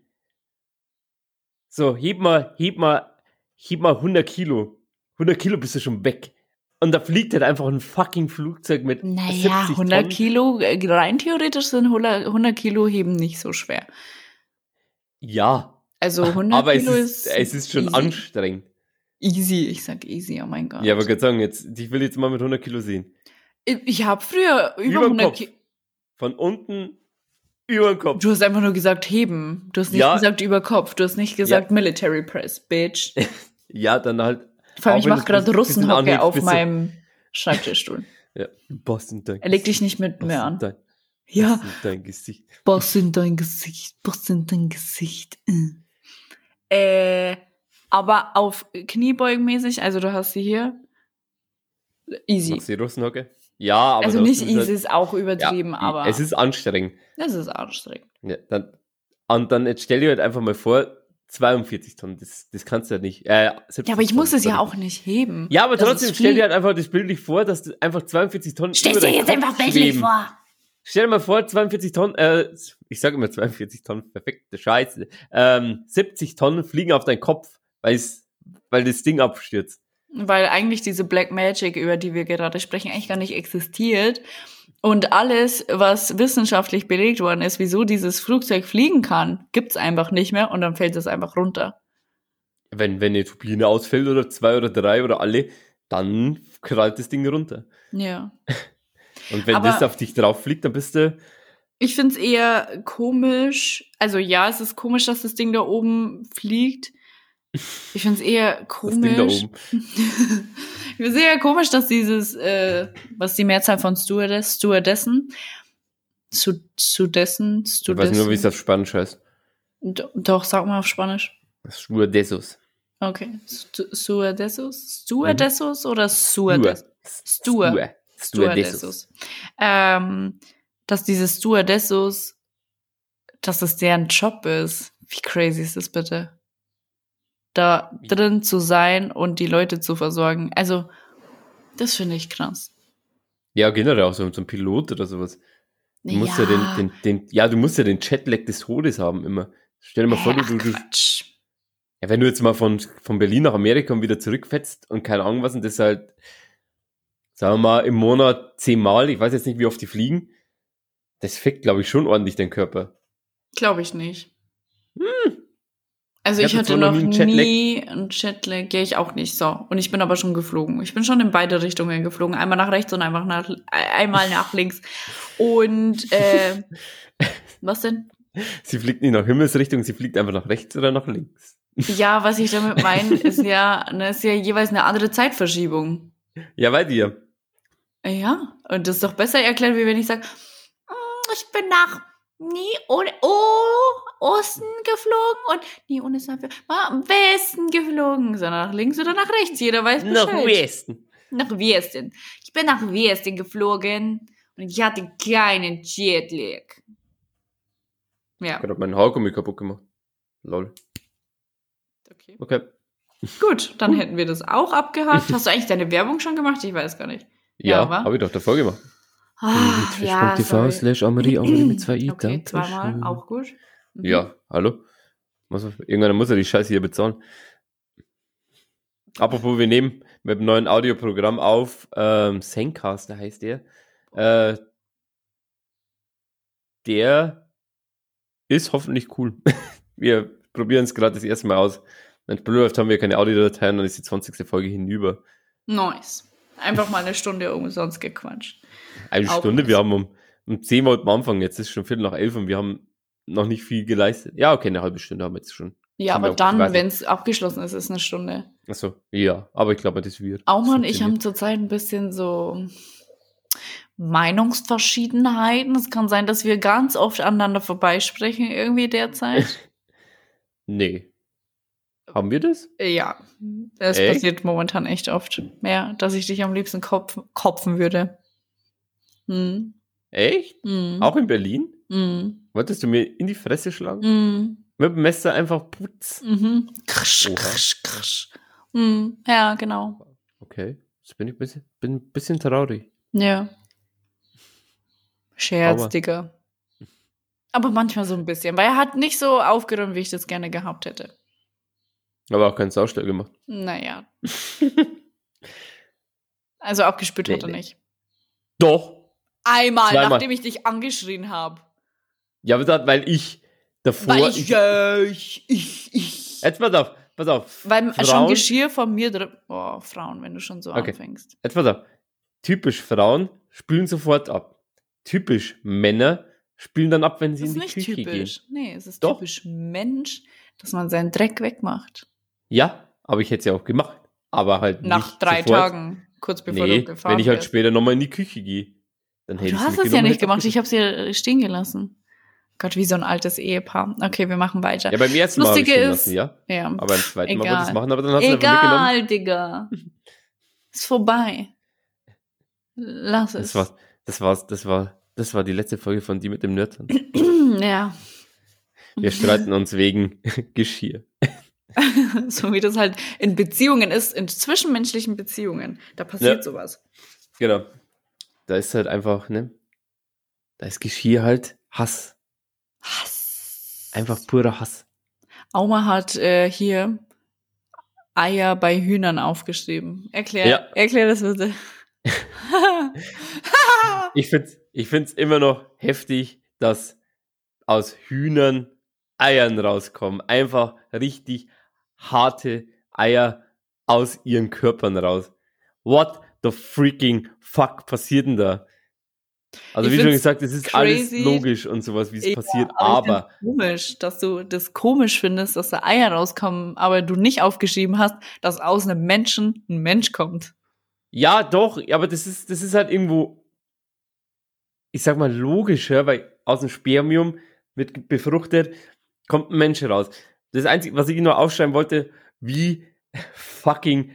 Speaker 5: So, heb mal, heb mal, heb mal 100 Kilo. 100 Kilo bist du schon weg. Und da fliegt halt einfach ein fucking Flugzeug mit
Speaker 4: naja,
Speaker 5: 70
Speaker 4: 100
Speaker 5: Tonnen.
Speaker 4: Kilo, äh, rein theoretisch sind 100, 100 Kilo heben nicht so schwer.
Speaker 5: Ja,
Speaker 4: Also 100
Speaker 5: aber es
Speaker 4: Kilo
Speaker 5: ist, es ist schon
Speaker 4: easy.
Speaker 5: anstrengend.
Speaker 4: Easy, ich sag easy, oh mein Gott.
Speaker 5: Ja, aber gerade sagen, jetzt, ich will jetzt mal mit 100 Kilo sehen.
Speaker 4: Ich habe früher über
Speaker 5: Überm
Speaker 4: 100
Speaker 5: Kopf.
Speaker 4: Kilo.
Speaker 5: Von unten über den Kopf.
Speaker 4: Du hast einfach nur gesagt heben. Du hast nicht
Speaker 5: Ja.
Speaker 4: gesagt über Kopf. Du hast nicht gesagt Military Press, Bitch.
Speaker 5: Ja, dann halt.
Speaker 4: Vor allem, ich mache gerade Russenhocke auf meinem Schreibtischstuhl.
Speaker 5: Ja, Boss in dein
Speaker 4: Er legt dich nicht mit
Speaker 5: Boss
Speaker 4: mir an.
Speaker 5: Dein,
Speaker 4: Ja,
Speaker 5: Boss in dein Gesicht.
Speaker 4: Boss in dein Gesicht, Boss in dein Gesicht. Äh, aber auf Kniebeugen mäßig, also du hast sie hier. Easy.
Speaker 5: Machst du die Russenhocke? Ja, aber
Speaker 4: Also nicht
Speaker 5: ist
Speaker 4: easy
Speaker 5: halt-
Speaker 4: ist auch
Speaker 5: ja,
Speaker 4: übertrieben, aber
Speaker 5: Es ist anstrengend.
Speaker 4: das ist anstrengend.
Speaker 5: Ja, dann, und dann jetzt stell dir halt einfach mal vor, 42 Tonnen, das, das kannst du ja nicht. Äh, 70
Speaker 4: Ja, aber ich muss
Speaker 5: Tonnen,
Speaker 4: es ja auch nicht heben.
Speaker 5: Ja, aber
Speaker 4: Das
Speaker 5: trotzdem, stell dir halt einfach das bildlich vor, dass du einfach 42 Tonnen
Speaker 4: Stell's
Speaker 5: über
Speaker 4: dir jetzt
Speaker 5: Kopf
Speaker 4: einfach bildlich
Speaker 5: schweben.
Speaker 4: vor.
Speaker 5: Stell dir mal vor, 42 Tonnen, äh, ich sage immer 42 Tonnen, perfekte Scheiße. Ähm, 70 Tonnen fliegen auf deinen Kopf, weil es, weil das Ding abstürzt.
Speaker 4: Weil eigentlich diese Black Magic, über die wir gerade sprechen, eigentlich gar nicht existiert. Und alles, was wissenschaftlich belegt worden ist, wieso dieses Flugzeug fliegen kann, gibt's einfach nicht mehr und dann fällt es einfach runter.
Speaker 5: Wenn, wenn eine Turbine ausfällt oder zwei oder drei oder alle, dann knallt das Ding runter.
Speaker 4: Ja.
Speaker 5: Und wenn
Speaker 4: Aber-
Speaker 5: das auf dich drauf fliegt, dann bist du,
Speaker 4: Ich find's eher komisch. Also ja, es ist komisch, dass das Ding da oben fliegt. Ich find's eher
Speaker 5: das
Speaker 4: komisch. Ich find's eher komisch, dass dieses, äh, was die Mehrzahl von Stewardess, Stewardessen, Stu- Stewardessen,
Speaker 5: Ich weiß nur, wie es auf Spanisch heißt.
Speaker 4: Do- Doch, sag mal auf Spanisch.
Speaker 5: Stewardessos.
Speaker 4: Okay. Stu- Stewardessos? Stewardessos oder Stewardess?
Speaker 5: Steward.
Speaker 4: Steward.
Speaker 5: Stewardessos.
Speaker 4: Stewardessos. Ähm, dass diese Stewardessos, dass es deren Job ist. Wie crazy ist das bitte? Da drin zu sein und die Leute zu versorgen. Also, das finde ich krass.
Speaker 5: Ja, generell auch so, so ein Pilot oder sowas. Du musst ja, den, den, den, ja, du musst ja den Chatlag des Todes haben immer. Stell dir mal vor, du, du, du,
Speaker 4: Quatsch.
Speaker 5: ja, wenn du jetzt mal von, von Berlin nach Amerika und wieder zurückfetzt und keine Ahnung was und das halt, sagen wir mal, im Monat zehnmal, ich weiß jetzt nicht, wie oft die fliegen, das fickt, glaube ich, schon ordentlich den Körper.
Speaker 4: Glaube ich nicht. Also
Speaker 5: Ich
Speaker 4: ich,
Speaker 5: hatte noch
Speaker 4: noch
Speaker 5: nie einen
Speaker 4: nie einen Jetlag. Ja, ich auch nicht. So. Und ich bin aber schon geflogen. Ich bin schon in beide Richtungen geflogen. Einmal nach rechts und einmal nach, äh, einmal nach links. Und, äh, was denn?
Speaker 5: Sie fliegt nicht nach Himmelsrichtung, sie fliegt einfach nach rechts oder nach links.
Speaker 4: Ja, was ich damit meine, ist ja, ne, ist ja jeweils eine andere Zeitverschiebung.
Speaker 5: Ja, bei dir.
Speaker 4: Ja, und das ist doch besser erklärt, wie wenn ich sage, ich bin nach nie ohne oh, Osten geflogen und nie ohne Safir, am Westen geflogen, sondern nach links oder nach rechts. Jeder weiß Bescheid.
Speaker 5: Nach Westen.
Speaker 4: Nach Westen. Ich bin nach Westen geflogen und ich hatte keinen Jetlag. Ja,
Speaker 5: Ich habe meinen Haargummi kaputt gemacht. Lol.
Speaker 4: okay.
Speaker 5: Okay.
Speaker 4: Gut, dann hätten wir das auch abgehakt. Hast du eigentlich deine Werbung schon gemacht? Ich weiß gar nicht.
Speaker 5: Ja,
Speaker 4: Ja,
Speaker 5: habe ich doch davor gemacht.
Speaker 4: Ah, ja,
Speaker 5: slash Amelie, Amelie mit zwei i.
Speaker 4: Okay, zweimal, auch gut. Mhm.
Speaker 5: Ja, hallo? Muss, irgendwann muss er die Scheiße hier bezahlen. Apropos, wir nehmen mit dem neuen Audioprogramm auf, ähm, Zencaster heißt der. Äh, der ist hoffentlich cool. wir probieren es gerade das erste Mal aus. Wenn es blöd läuft, haben wir keine Audiodateien, dann ist die 20. Folge hinüber.
Speaker 4: Nice. Einfach mal eine Stunde umsonst gequatscht.
Speaker 5: Eine
Speaker 4: Auch
Speaker 5: Stunde,
Speaker 4: nice.
Speaker 5: wir haben um, um 10 wollten wir anfangen, jetzt ist schon Viertel nach elf und wir haben noch nicht viel geleistet. Ja, okay, eine halbe Stunde haben wir jetzt schon.
Speaker 4: Ja, aber dann, wenn es abgeschlossen ist, ist eine Stunde.
Speaker 5: Achso, ja, aber ich glaube, das wird.
Speaker 4: Auch
Speaker 5: das
Speaker 4: man, ich habe zurzeit ein bisschen so Meinungsverschiedenheiten. Es kann sein, dass wir ganz oft aneinander vorbeisprechen irgendwie derzeit.
Speaker 5: Nee. Haben wir das?
Speaker 4: ja, es
Speaker 5: Echt?
Speaker 4: passiert momentan echt oft. Ja, dass ich dich am liebsten kopf kopfen würde. Hm.
Speaker 5: Echt?
Speaker 4: Hm.
Speaker 5: Auch in Berlin?
Speaker 4: Hm.
Speaker 5: Wolltest du mir in die Fresse schlagen?
Speaker 4: Hm.
Speaker 5: Mit dem Messer einfach putz.
Speaker 4: Mhm. Krsch, krsch, krsch. Hm. Ja, genau.
Speaker 5: Okay. Jetzt bin ich ein bisschen, bin ein bisschen traurig.
Speaker 4: Ja. Scherz. Digga. Aber manchmal so ein bisschen, weil er hat nicht so aufgeräumt, wie ich das gerne gehabt hätte.
Speaker 5: Aber auch keinen Saustall gemacht.
Speaker 4: Naja. also abgespürt
Speaker 5: Nee,
Speaker 4: hat er
Speaker 5: nee.
Speaker 4: nicht.
Speaker 5: Doch.
Speaker 4: Einmal,
Speaker 5: Zweimal.
Speaker 4: nachdem ich dich angeschrien habe.
Speaker 5: Ja, aber das, weil ich davor.
Speaker 4: Weil ich, äh, ich, ich, ich.
Speaker 5: jetzt pass auf, pass auf.
Speaker 4: Weil schon
Speaker 5: Frauen-
Speaker 4: Geschirr von mir drin. Oh, Frauen, wenn du schon so
Speaker 5: Okay.
Speaker 4: anfängst.
Speaker 5: Jetzt pass auf. Typisch Frauen spülen sofort ab. Typisch Männer spülen dann ab, wenn sie
Speaker 4: Das ist
Speaker 5: in die
Speaker 4: nicht
Speaker 5: Küche
Speaker 4: typisch. Nee, es ist
Speaker 5: Doch.
Speaker 4: typisch Mensch, dass man seinen Dreck wegmacht.
Speaker 5: gehen. Ja, aber ich hätte es ja auch gemacht. Aber halt
Speaker 4: Nach
Speaker 5: nicht
Speaker 4: drei
Speaker 5: sofort.
Speaker 4: Tagen, kurz bevor
Speaker 5: Nee,
Speaker 4: du gefahren
Speaker 5: wenn ich halt
Speaker 4: bist.
Speaker 5: später nochmal in die Küche gehe. Dann hätte
Speaker 4: Du hast es ja nicht gemacht. Ich habe sie ja stehen gelassen. Gott, wie so ein altes Ehepaar. Okay, wir machen weiter.
Speaker 5: Ja, beim ersten Mal
Speaker 4: Lustige ist-
Speaker 5: lassen, ja.
Speaker 4: Ja.
Speaker 5: Aber beim zweiten Mal wollte ich es
Speaker 4: Egal.
Speaker 5: machen, aber dann hast du es einfach mitgenommen.
Speaker 4: Egal, Digga. Ist vorbei. Lass es.
Speaker 5: Das war, das war's, das war, das war die letzte Folge von Die mit dem Nerd.
Speaker 4: ja.
Speaker 5: Wir streiten uns wegen Geschirr.
Speaker 4: so wie das halt in Beziehungen ist, in zwischenmenschlichen Beziehungen. Da passiert
Speaker 5: Ja.
Speaker 4: sowas.
Speaker 5: Genau. Da ist halt einfach, ne? Da ist Geschirr halt Hass.
Speaker 4: Hass.
Speaker 5: Einfach purer Hass.
Speaker 4: Auma hat äh, hier Eier bei Hühnern aufgeschrieben. Erklär,
Speaker 5: Ja.
Speaker 4: erklär das bitte.
Speaker 5: Ich find's, ich find's immer noch heftig, dass aus Hühnern Eiern rauskommen. Einfach richtig harte Eier aus ihren Körpern raus. What the freaking fuck passiert denn da? Also
Speaker 4: Ich
Speaker 5: wie schon gesagt, es ist
Speaker 4: crazy.
Speaker 5: alles logisch und sowas, wie es
Speaker 4: Ja,
Speaker 5: passiert, aber
Speaker 4: find's komisch, dass du das komisch findest, dass da Eier rauskommen, aber du nicht aufgeschrieben hast, dass aus einem Menschen ein Mensch kommt.
Speaker 5: Ja, doch, aber das ist, das ist halt irgendwo, ich sag mal, logischer, weil aus dem Spermium wird befruchtet, kommt ein Mensch raus. Das Einzige, was ich nur aufschreiben wollte, wie fucking,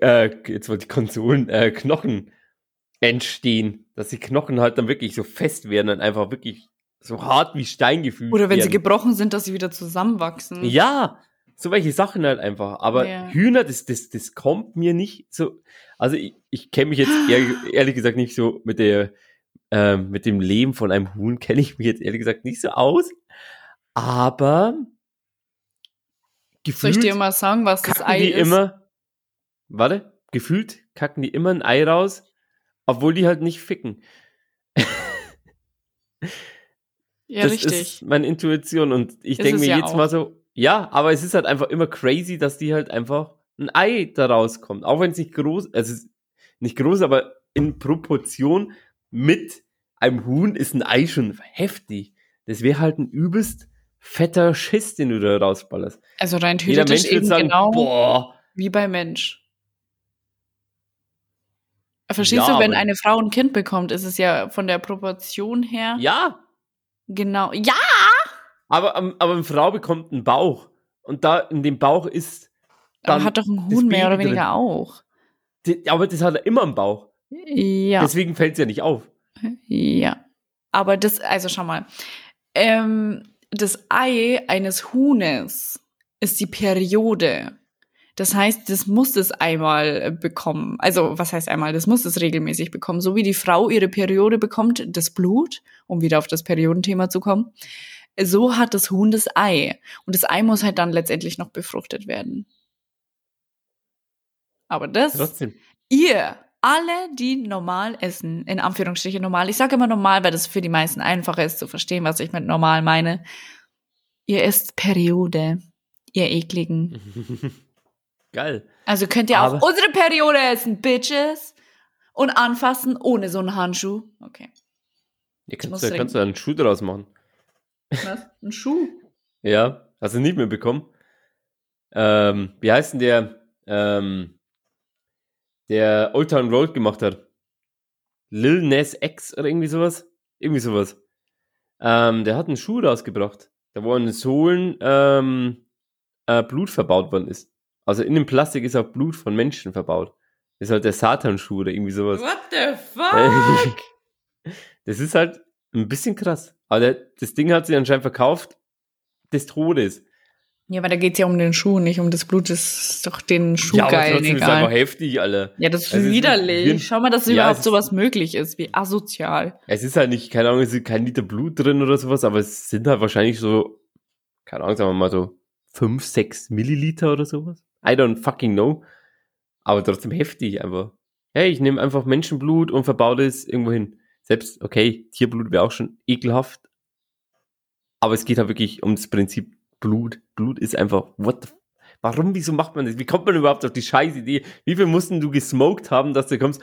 Speaker 5: äh, jetzt wollte ich Konsolen, äh, Knochen entstehen, dass die Knochen halt dann wirklich so fest werden und einfach wirklich so hart wie Stein gefühlt
Speaker 4: Oder wenn
Speaker 5: werden.
Speaker 4: sie gebrochen sind, dass sie wieder zusammenwachsen.
Speaker 5: Ja, so welche Sachen halt einfach. Aber
Speaker 4: Ja.
Speaker 5: Hühner, das, das, das kommt mir nicht so. Also ich, ich kenne mich jetzt ehrlich, ehrlich gesagt nicht so mit der, ähm, mit dem Leben von einem Huhn kenne ich mich jetzt ehrlich gesagt nicht so aus. Aber
Speaker 4: Soll
Speaker 5: gefühlt
Speaker 4: ich dir mal sagen, was das Ei ist?
Speaker 5: immer, warte, gefühlt kacken die immer ein Ei raus, obwohl die halt nicht ficken.
Speaker 4: ja,
Speaker 5: das
Speaker 4: richtig.
Speaker 5: ist meine Intuition und ich denke mir
Speaker 4: ja
Speaker 5: jetzt
Speaker 4: auch.
Speaker 5: mal so, ja, aber es ist halt einfach immer crazy, dass die halt einfach ein Ei da rauskommt. Auch wenn es nicht groß, also es ist nicht groß, aber in Proportion mit einem Huhn ist ein Ei schon heftig. Das wäre halt ein übelst fetter Schiss, den du da rausballerst.
Speaker 4: Also rein
Speaker 5: Jeder
Speaker 4: theoretisch
Speaker 5: Mensch würde
Speaker 4: eben
Speaker 5: sagen,
Speaker 4: genau
Speaker 5: boah,
Speaker 4: wie bei Mensch. Verstehst
Speaker 5: Ja,
Speaker 4: du, wenn
Speaker 5: aber-
Speaker 4: eine Frau ein Kind bekommt, ist es ja von der Proportion her
Speaker 5: ja,
Speaker 4: genau. Ja,
Speaker 5: aber, ähm, aber eine Frau bekommt einen Bauch und da in dem Bauch ist
Speaker 4: aber
Speaker 5: dann
Speaker 4: hat doch ein Huhn mehr oder
Speaker 5: Baby drin.
Speaker 4: weniger auch.
Speaker 5: Die- aber das hat er immer im Bauch.
Speaker 4: Ja.
Speaker 5: Deswegen fällt es ja nicht auf.
Speaker 4: Ja. Aber das, also schau mal. Ähm, das Ei eines Huhnes ist die Periode. Das heißt, das muss es einmal bekommen. Also, was heißt einmal? Das muss es regelmäßig bekommen. So wie die Frau ihre Periode bekommt, das Blut, um wieder auf das Periodenthema zu kommen. So hat das Huhn das Ei. Und das Ei muss halt dann letztendlich noch befruchtet werden. Aber das,
Speaker 5: Trotzdem.
Speaker 4: ihr, alle, die normal essen, in Anführungsstrichen normal, ich sage immer normal, weil das für die meisten einfacher ist zu verstehen, was ich mit normal meine. Ihr esst Periode, ihr ekligen.
Speaker 5: Geil.
Speaker 4: Also könnt ihr auch
Speaker 5: Aber-
Speaker 4: unsere Periode essen, Bitches. Und anfassen ohne so einen Handschuh. Okay.
Speaker 5: Ja, kannst, du, kannst du einen Schuh draus machen.
Speaker 4: Was? Ein Schuh?
Speaker 5: Ja, hast du nicht mehr bekommen. Ähm, wie heißt denn der, ähm, der Old Town Road gemacht hat? Lil Nas X oder irgendwie sowas? Irgendwie sowas. Ähm, der hat einen Schuh rausgebracht, da wo an den Sohlen ähm, äh, Blut verbaut worden ist. Also in dem Plastik ist auch Blut von Menschen verbaut. Das ist halt der Satanschuh oder irgendwie sowas.
Speaker 4: What the fuck?
Speaker 5: Das ist halt ein bisschen krass. Aber der, das Ding hat sich anscheinend verkauft des Todes.
Speaker 4: ja, aber da geht's ja um den Schuh, nicht um das Blut. Das ist doch den Schuh
Speaker 5: ja, aber
Speaker 4: geil,
Speaker 5: trotzdem ist es einfach
Speaker 4: egal.
Speaker 5: heftig, Alter.
Speaker 4: Ja, das ist
Speaker 5: Also es ist
Speaker 4: widerlich.
Speaker 5: ein-
Speaker 4: Schau mal, dass
Speaker 5: Ja,
Speaker 4: überhaupt
Speaker 5: es ist-
Speaker 4: sowas möglich ist, wie asozial.
Speaker 5: Es ist halt nicht, keine Ahnung, es ist kein Liter Blut drin oder sowas, aber es sind halt wahrscheinlich so, keine Ahnung, sagen wir mal so 5, 6 Milliliter oder sowas. I don't fucking know. Aber trotzdem heftig einfach. Hey, ich nehme einfach Menschenblut und verbaue das irgendwo hin. Selbst, okay, Tierblut wäre auch schon ekelhaft. Aber es geht halt wirklich ums Prinzip Blut. Blut ist einfach, what the Warum, wieso macht man das? Wie kommt man überhaupt auf die scheiß Idee? Wie viel mussten du gesmoked haben, dass du kommst?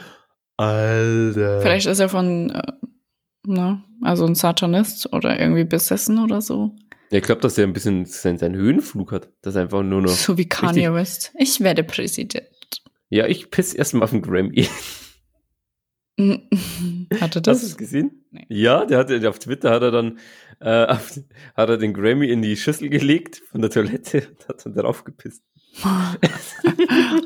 Speaker 5: Alter.
Speaker 4: Vielleicht ist er von, äh, na, also ein Satanist oder irgendwie besessen oder so.
Speaker 5: Ja, ich glaube, dass er ein bisschen seinen, seinen Höhenflug hat. Das ist einfach nur noch.
Speaker 4: So wie Kanye
Speaker 5: richtig-
Speaker 4: West. Ich werde Präsident.
Speaker 5: Ja, ich piss erstmal auf den Grammy.
Speaker 4: Hatte
Speaker 5: Hast du
Speaker 4: das?
Speaker 5: es gesehen?
Speaker 4: Nee.
Speaker 5: Ja, der hat auf Twitter hat er dann äh, auf, hat er den Grammy in die Schüssel gelegt von der Toilette und hat dann drauf gepisst.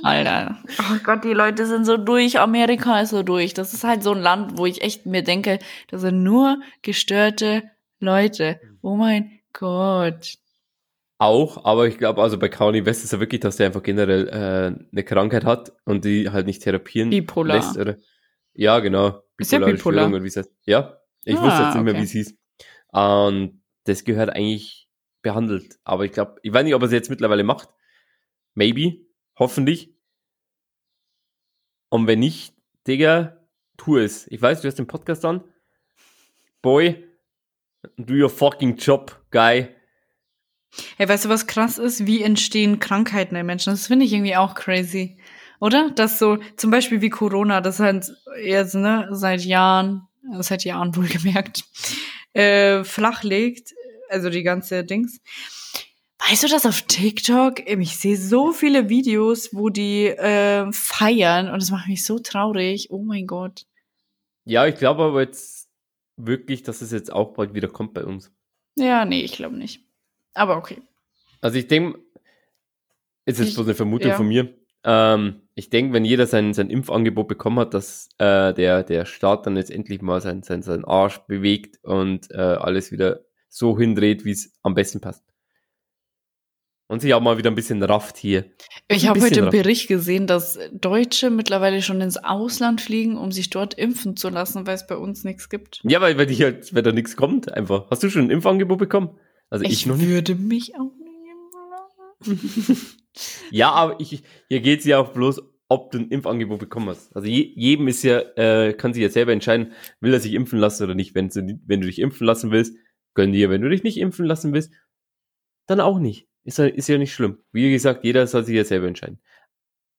Speaker 4: Alter. Oh Gott, die Leute sind so durch. Amerika ist so durch. Das ist halt so ein Land, wo ich echt mir denke, das sind nur gestörte Leute. Oh mein Gott.
Speaker 5: Auch, aber ich glaube, also bei Kanye West ist ja wirklich, dass der einfach generell äh, eine Krankheit hat und die halt nicht therapieren
Speaker 4: Bipolar.
Speaker 5: lässt. Oder? Ja, genau.
Speaker 4: Ist ja
Speaker 5: Bipolare
Speaker 4: bipolar.
Speaker 5: Störung oder. Ja, ich
Speaker 4: Ah,
Speaker 5: wusste jetzt nicht mehr,
Speaker 4: okay.
Speaker 5: wie es hieß. Und das gehört eigentlich behandelt. Aber ich glaube, ich weiß nicht, ob er es jetzt mittlerweile macht. Maybe. Hoffentlich. Und wenn nicht, Digga, tu es. Ich weiß, du hast den Podcast an. Boy, do your fucking job, guy.
Speaker 4: Hey, weißt du, was krass ist? Wie entstehen Krankheiten in Menschen? Das finde ich irgendwie auch crazy. Oder? Dass so, zum Beispiel wie Corona, das halt jetzt, ne, seit Jahren, seit Jahren wohlgemerkt, äh, flach legt, also die ganze Dings. Weißt du das auf TikTok? Ähm, Ich sehe so viele Videos, wo die äh, feiern und das macht mich so traurig. Oh mein Gott.
Speaker 5: Ja, ich glaube aber jetzt wirklich, dass es jetzt auch bald wieder kommt bei uns.
Speaker 4: Ja, nee, ich glaube nicht. Aber okay.
Speaker 5: Also ich denke, es ist
Speaker 4: Ich-
Speaker 5: bloß eine Vermutung
Speaker 4: ja.
Speaker 5: von mir. Ähm, ich denke, wenn jeder sein, sein Impfangebot bekommen hat, dass äh, der, der Staat dann jetzt endlich mal sein, sein, seinen Arsch bewegt und äh, alles wieder so hindreht, wie es am besten passt. Und sich auch mal wieder ein bisschen rafft hier.
Speaker 4: Ich habe heute einen. Bericht gesehen, dass Deutsche mittlerweile schon ins Ausland fliegen, um sich dort impfen zu lassen, weil es bei uns nichts gibt.
Speaker 5: Ja, weil, weil, halt, weil da nichts kommt, einfach. Hast du schon ein Impfangebot bekommen? Also ich,
Speaker 4: Ich,
Speaker 5: noch nicht.
Speaker 4: würde mich auch nicht impfen lassen.
Speaker 5: Ja, aber ich, hier geht es ja auch bloß, ob du ein Impfangebot bekommen hast. Also je, jedem ist ja, äh, kann sich ja selber entscheiden, will er sich impfen lassen oder nicht. Wenn du, wenn du dich impfen lassen willst, gönn dir. Wenn du dich nicht impfen lassen willst, dann auch nicht. Ist ja, ist ja nicht schlimm. Wie gesagt, jeder soll sich ja selber entscheiden.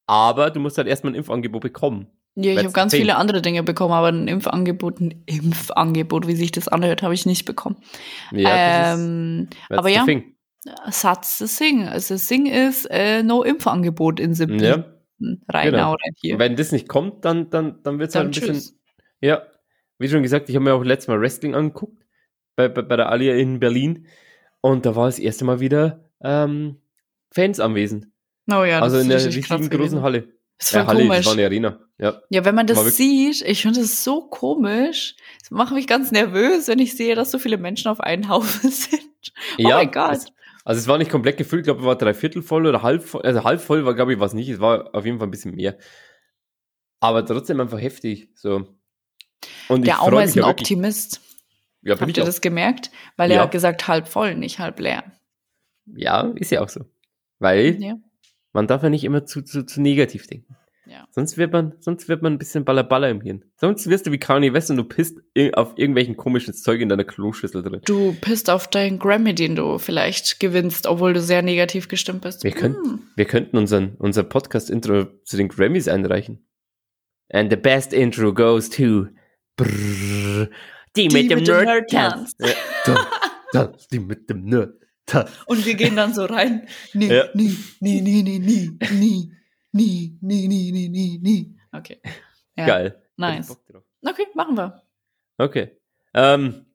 Speaker 5: Aber du musst halt erstmal ein Impfangebot bekommen.
Speaker 4: Ja, ich
Speaker 5: That's
Speaker 4: habe ganz
Speaker 5: the thing.
Speaker 4: viele andere Dinge bekommen, aber ein Impfangebot, ein Impfangebot, wie sich das anhört, habe ich nicht bekommen.
Speaker 5: Ja,
Speaker 4: ähm,
Speaker 5: ist, that's
Speaker 4: aber
Speaker 5: the
Speaker 4: ja,
Speaker 5: thing.
Speaker 4: Satz das Sing. Also das Sing ist äh, no Impfangebot in siebten
Speaker 5: Ja.
Speaker 4: Rhein
Speaker 5: genau.
Speaker 4: hier.
Speaker 5: Wenn das nicht kommt, dann, dann, dann wird es halt ein bisschen,
Speaker 4: tschüss.
Speaker 5: Ja, wie schon gesagt, ich habe mir auch letztes Mal Wrestling angeguckt, bei, bei, bei der Alia in Berlin. Und da war das erste Mal wieder ähm, Fans anwesend.
Speaker 4: Oh ja,
Speaker 5: also in der
Speaker 4: richtig krass
Speaker 5: riesigen großen. Halle.
Speaker 4: Das war
Speaker 5: Ja, Halle,
Speaker 4: komisch.
Speaker 5: das war eine Arena. Ja.
Speaker 4: Ja, wenn man das sieht, ich finde das so komisch. Das macht mich ganz nervös, wenn ich sehe, dass so viele Menschen auf einen Haufen sind. Oh
Speaker 5: ja,
Speaker 4: mein Gott.
Speaker 5: Es, Also es war nicht komplett gefüllt, ich glaube, es war drei Viertel voll oder halb voll. Also halb voll war, glaube ich, was nicht. Es war auf jeden Fall ein bisschen mehr. Aber trotzdem einfach heftig. So. Und
Speaker 4: Der
Speaker 5: mich
Speaker 4: ist ein
Speaker 5: ja.
Speaker 4: Optimist.
Speaker 5: Ja,
Speaker 4: Habt ihr
Speaker 5: auch.
Speaker 4: das gemerkt? Weil
Speaker 5: Ja.
Speaker 4: er hat gesagt, halb voll, nicht halb leer.
Speaker 5: Ja, ist ja auch so. Weil
Speaker 4: Ja.
Speaker 5: man darf ja nicht immer zu, zu, zu negativ denken.
Speaker 4: Ja.
Speaker 5: Sonst wird man, sonst wird man ein bisschen ballerballer im Hirn. Sonst wirst du wie Kanye West und du pisst auf irgendwelchen komischen Zeug in deiner Kloschüssel drin.
Speaker 4: Du pisst auf deinen Grammy, den du vielleicht gewinnst, obwohl du sehr negativ gestimmt bist.
Speaker 5: Wir könnten,
Speaker 4: Hm.
Speaker 5: wir könnten unseren, unser Podcast-Intro zu den Grammys einreichen. And the best intro goes to brrr, die, mit dem Nerd-Tanz. Ja, da, da, die mit dem Nerd. Da.
Speaker 4: Und wir gehen dann so rein. Nee,
Speaker 5: Ja.
Speaker 4: nie, nie, nie, nie, nie, nie, nie, nie, nie, nie, nie, nie. Okay. Ja.
Speaker 5: Geil.
Speaker 4: Nice.
Speaker 5: Ich.
Speaker 4: Okay, machen wir.
Speaker 5: Okay. Ähm,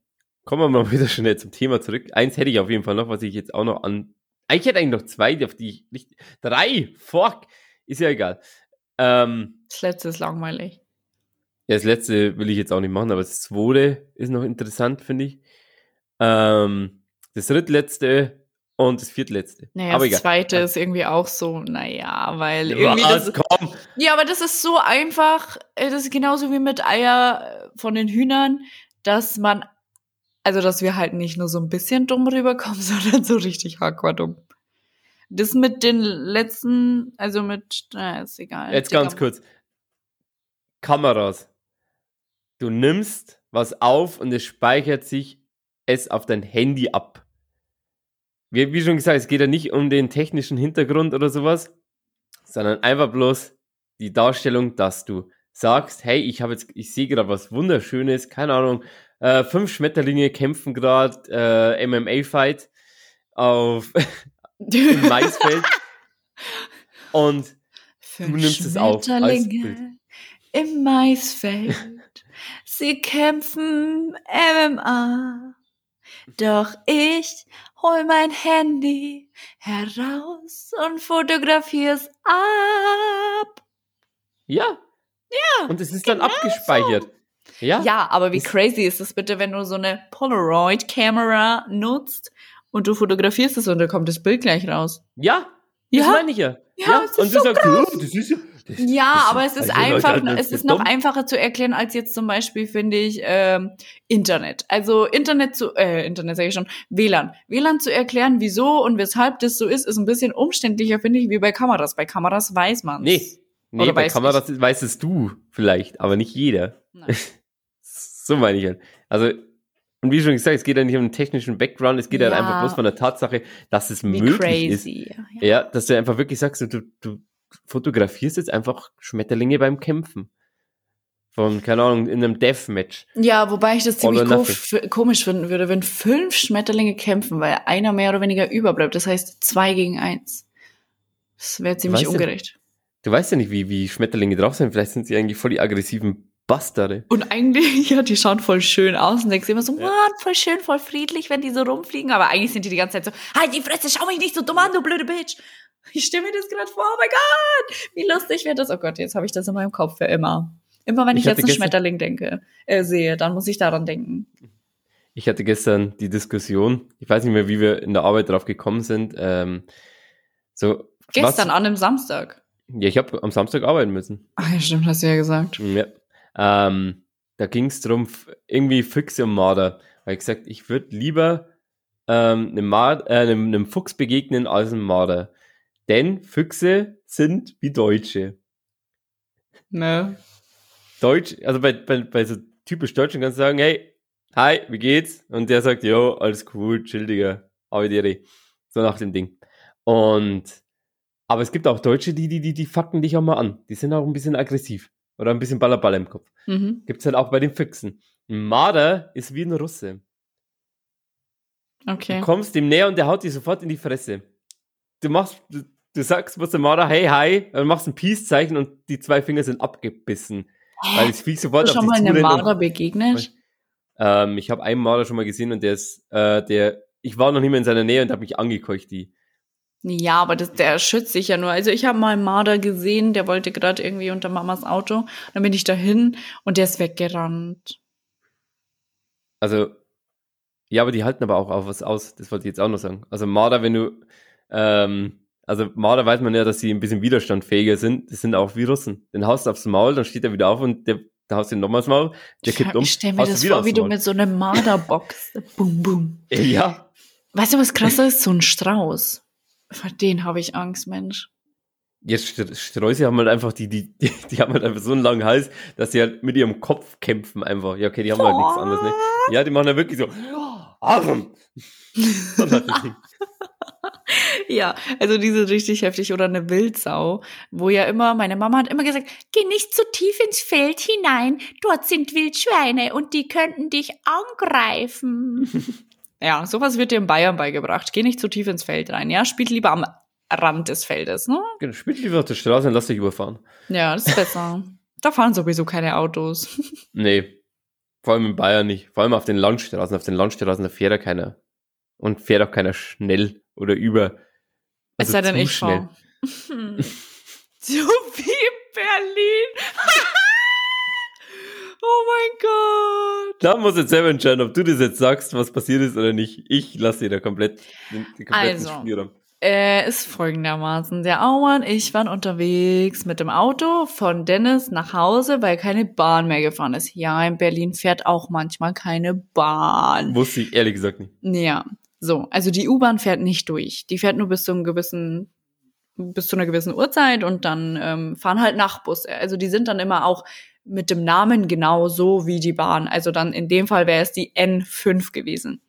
Speaker 5: kommen wir mal wieder schnell zum Thema zurück. Eins hätte ich auf jeden Fall noch, was ich jetzt auch noch an. Eigentlich hätte ich eigentlich noch zwei, auf die ich nicht. Drei! Fuck! Ist ja egal. Ähm,
Speaker 4: Das letzte ist langweilig.
Speaker 5: ja, das letzte will ich jetzt auch nicht machen, aber das zweite ist noch interessant, finde ich. Ähm, das drittletzte und das viertletzte.
Speaker 4: Naja,
Speaker 5: aber
Speaker 4: das
Speaker 5: egal.
Speaker 4: zweite ist irgendwie auch so, naja, weil irgendwie
Speaker 5: Was?
Speaker 4: das,
Speaker 5: Komm!
Speaker 4: Ja, aber das ist so einfach, äh, das ist genauso wie mit Eier äh, von den Hühnern, dass man, also dass wir halt nicht nur so ein bisschen dumm rüberkommen, sondern so richtig hardcore dumm. Das mit den letzten, also mit, na, ist egal.
Speaker 5: Jetzt ganz kurz. Kameras. Du nimmst was auf und es speichert sich es auf dein Handy ab. Wie, wie schon gesagt, es geht ja nicht um den technischen Hintergrund oder sowas, sondern einfach bloß die Darstellung, dass du sagst, hey, ich habe jetzt, ich sehe gerade was Wunderschönes, keine Ahnung, äh, fünf Schmetterlinge kämpfen gerade äh, MMA-Fight auf Maisfeld und
Speaker 4: Fünf
Speaker 5: nimmst es auf als Bild.
Speaker 4: Schmetterlinge Im Maisfeld. Sie kämpfen MMA. Doch ich hol mein Handy heraus und fotografier's ab.
Speaker 5: Ja. Ja. Und es ist dann abgespeichert. Ja.
Speaker 4: Ja, aber wie
Speaker 5: Das-
Speaker 4: crazy ist es bitte, wenn du so eine Polaroid-Kamera nutzt und du fotografierst es und da kommt das Bild gleich raus.
Speaker 5: Ja. Das
Speaker 4: Ja.
Speaker 5: meine ich ja.
Speaker 4: Ja, es ist
Speaker 5: Und du
Speaker 4: so
Speaker 5: sagst,
Speaker 4: krass.
Speaker 5: oh, das ist ja.
Speaker 4: Ja, aber es ist
Speaker 5: also,
Speaker 4: einfach,
Speaker 5: das
Speaker 4: es ist noch einfacher zu erklären als jetzt zum Beispiel, finde ich, ähm, Internet. Also Internet zu, äh, Internet sage ich schon, WLAN. WLAN zu erklären, wieso und weshalb das so ist, ist ein bisschen umständlicher, finde ich, wie bei Kameras. Bei Kameras weiß man's.
Speaker 5: Nee. Nee,
Speaker 4: Oder
Speaker 5: bei Kameras weißt es du vielleicht, aber nicht jeder.
Speaker 4: Nein.
Speaker 5: So meine ich halt. Also, und wie schon gesagt, es geht ja nicht um den technischen Background, es geht ja.
Speaker 4: Ja.
Speaker 5: einfach bloß von der Tatsache, dass es
Speaker 4: Wie
Speaker 5: möglich ist.
Speaker 4: crazy. Ja.
Speaker 5: Ja, dass du einfach wirklich sagst, du, du fotografierst jetzt einfach Schmetterlinge beim Kämpfen. Von, keine Ahnung, in einem Deathmatch.
Speaker 4: Ja, wobei ich das ziemlich komisch finden würde, wenn fünf Schmetterlinge kämpfen, weil einer mehr oder weniger überbleibt. Das heißt zwei gegen eins. Das wäre ziemlich
Speaker 5: Weißt
Speaker 4: ungerecht.
Speaker 5: Du weißt ja nicht, wie, wie Schmetterlinge drauf sind. Vielleicht sind sie eigentlich voll die aggressiven Bastarde.
Speaker 4: Und eigentlich, ja, die schauen voll schön aus und denkst immer so,
Speaker 5: Ja.
Speaker 4: Mann, voll schön, voll friedlich, wenn die so rumfliegen. Aber eigentlich sind die die ganze Zeit so, halt die Fresse, schau mich nicht so dumm an, du blöde Bitch. Ich stelle mir das gerade vor, oh mein Gott, wie lustig wäre das. Oh Gott, jetzt habe ich das in meinem Kopf für immer. Immer wenn ich,
Speaker 5: Ich
Speaker 4: jetzt einen
Speaker 5: gestern-
Speaker 4: Schmetterling denke, äh, sehe, dann muss ich daran denken.
Speaker 5: Ich hatte gestern die Diskussion, ich weiß nicht mehr, wie wir in der Arbeit drauf gekommen sind. Ähm, so,
Speaker 4: Gestern
Speaker 5: was,
Speaker 4: an einem Samstag.
Speaker 5: Ja, ich habe am Samstag arbeiten müssen.
Speaker 4: Ach ja, stimmt, hast du ja gesagt.
Speaker 5: Ja. Ähm, da ging es darum, irgendwie Füchse und Marder. Weil ich gesagt, ich würde lieber ähm, einem, Mar äh, einem, einem Fuchs begegnen als einem Marder. Denn Füchse sind wie Deutsche.
Speaker 4: Ne.
Speaker 5: Deutsch, also bei, bei, bei so typisch Deutschen kannst du sagen, hey, hi, wie geht's? Und der sagt, jo, alles cool, chill, Digga, Audere. So nach dem Ding. Und, aber es gibt auch Deutsche, die, die, die, die fucken dich auch mal an. Die sind auch ein bisschen aggressiv. Oder ein bisschen Ballerball im Kopf.
Speaker 4: Mhm.
Speaker 5: Gibt's halt auch bei den Füchsen. Ein Marder ist wie ein Russe.
Speaker 4: Okay.
Speaker 5: Du kommst dem näher und der haut dich sofort in die Fresse. Du machst, du, sagst was der Marder, hey, hi, dann machst ein Peace-Zeichen und die zwei Finger sind abgebissen. Weil das Viech sofort
Speaker 4: Hast du
Speaker 5: auf
Speaker 4: schon
Speaker 5: dich
Speaker 4: mal einem
Speaker 5: und-
Speaker 4: Marder begegnet?
Speaker 5: Ähm, ich habe einen Marder schon mal gesehen und der ist, äh, der, ich war noch nicht mehr in seiner Nähe und habe mich angekeucht, die.
Speaker 4: Ja, aber das, der schützt sich ja nur. Also ich habe mal einen Marder gesehen, der wollte gerade irgendwie unter Mamas Auto. Dann bin ich dahin und der ist weggerannt.
Speaker 5: Also, Ja, aber die halten aber auch auf was aus. Das wollte ich jetzt auch noch sagen. Also Marder, wenn du, ähm, also Marder weiß man ja, dass sie ein bisschen widerstandfähiger sind. Das sind auch wie Russen. Den haust du aufs Maul, dann steht er wieder auf und der, da haust du ihn nochmals Maul, der kippt um.
Speaker 4: ich stell mir das vor, wie du mit so einem Marderbox. boom, boom.
Speaker 5: Ja,
Speaker 4: Weißt du, was krasser ist? So ein Strauß. Vor den habe ich Angst, Mensch.
Speaker 5: Jetzt St- Sträuße haben halt einfach die, die, die, die haben halt einfach so einen langen Hals, dass sie halt mit ihrem Kopf kämpfen einfach. Ja, okay, die haben halt nichts anderes, ne? Ja, die machen ja wirklich so. Dem Ding.
Speaker 4: Ja, also die sind richtig heftig. Oder eine Wildsau, wo ja immer, meine Mama hat immer gesagt, geh nicht zu tief ins Feld hinein, dort sind Wildschweine und die könnten dich angreifen. ja, sowas wird dir in Bayern beigebracht. Geh nicht zu tief ins Feld rein, ja? Spielt lieber am Rand des Feldes, ne?
Speaker 5: Genau, spielt lieber auf der Straße und lass dich überfahren.
Speaker 4: Ja, das ist besser. da fahren sowieso keine Autos.
Speaker 5: Nee. Vor allem in Bayern nicht. Vor allem auf den Landstraßen. Auf den Landstraßen, da fährt ja keiner. Und fährt auch keiner schnell oder über.
Speaker 4: Es
Speaker 5: Also
Speaker 4: sei denn, ich
Speaker 5: schnell.
Speaker 4: fahre. so wie in Berlin. oh mein Gott.
Speaker 5: Da muss jetzt selber entscheiden, ob du das jetzt sagst, was passiert ist oder nicht. Ich lasse dir da komplett den, den kompletten
Speaker 4: Also.
Speaker 5: Spielraum.
Speaker 4: Äh, ist folgendermaßen. Der Aumann, ich waren unterwegs mit dem Auto von Dennis nach Hause, weil keine Bahn mehr gefahren ist. Ja, in Berlin fährt auch manchmal keine Bahn.
Speaker 5: Wusste ich ehrlich gesagt nicht.
Speaker 4: Ja, so. Also die U-Bahn fährt nicht durch. Die fährt nur bis zu einem gewissen, bis zu einer gewissen Uhrzeit und dann ähm, fahren halt Nachtbusse. Also die sind dann immer auch mit dem Namen genau so wie die Bahn. Also dann in dem Fall wäre es die N5 gewesen.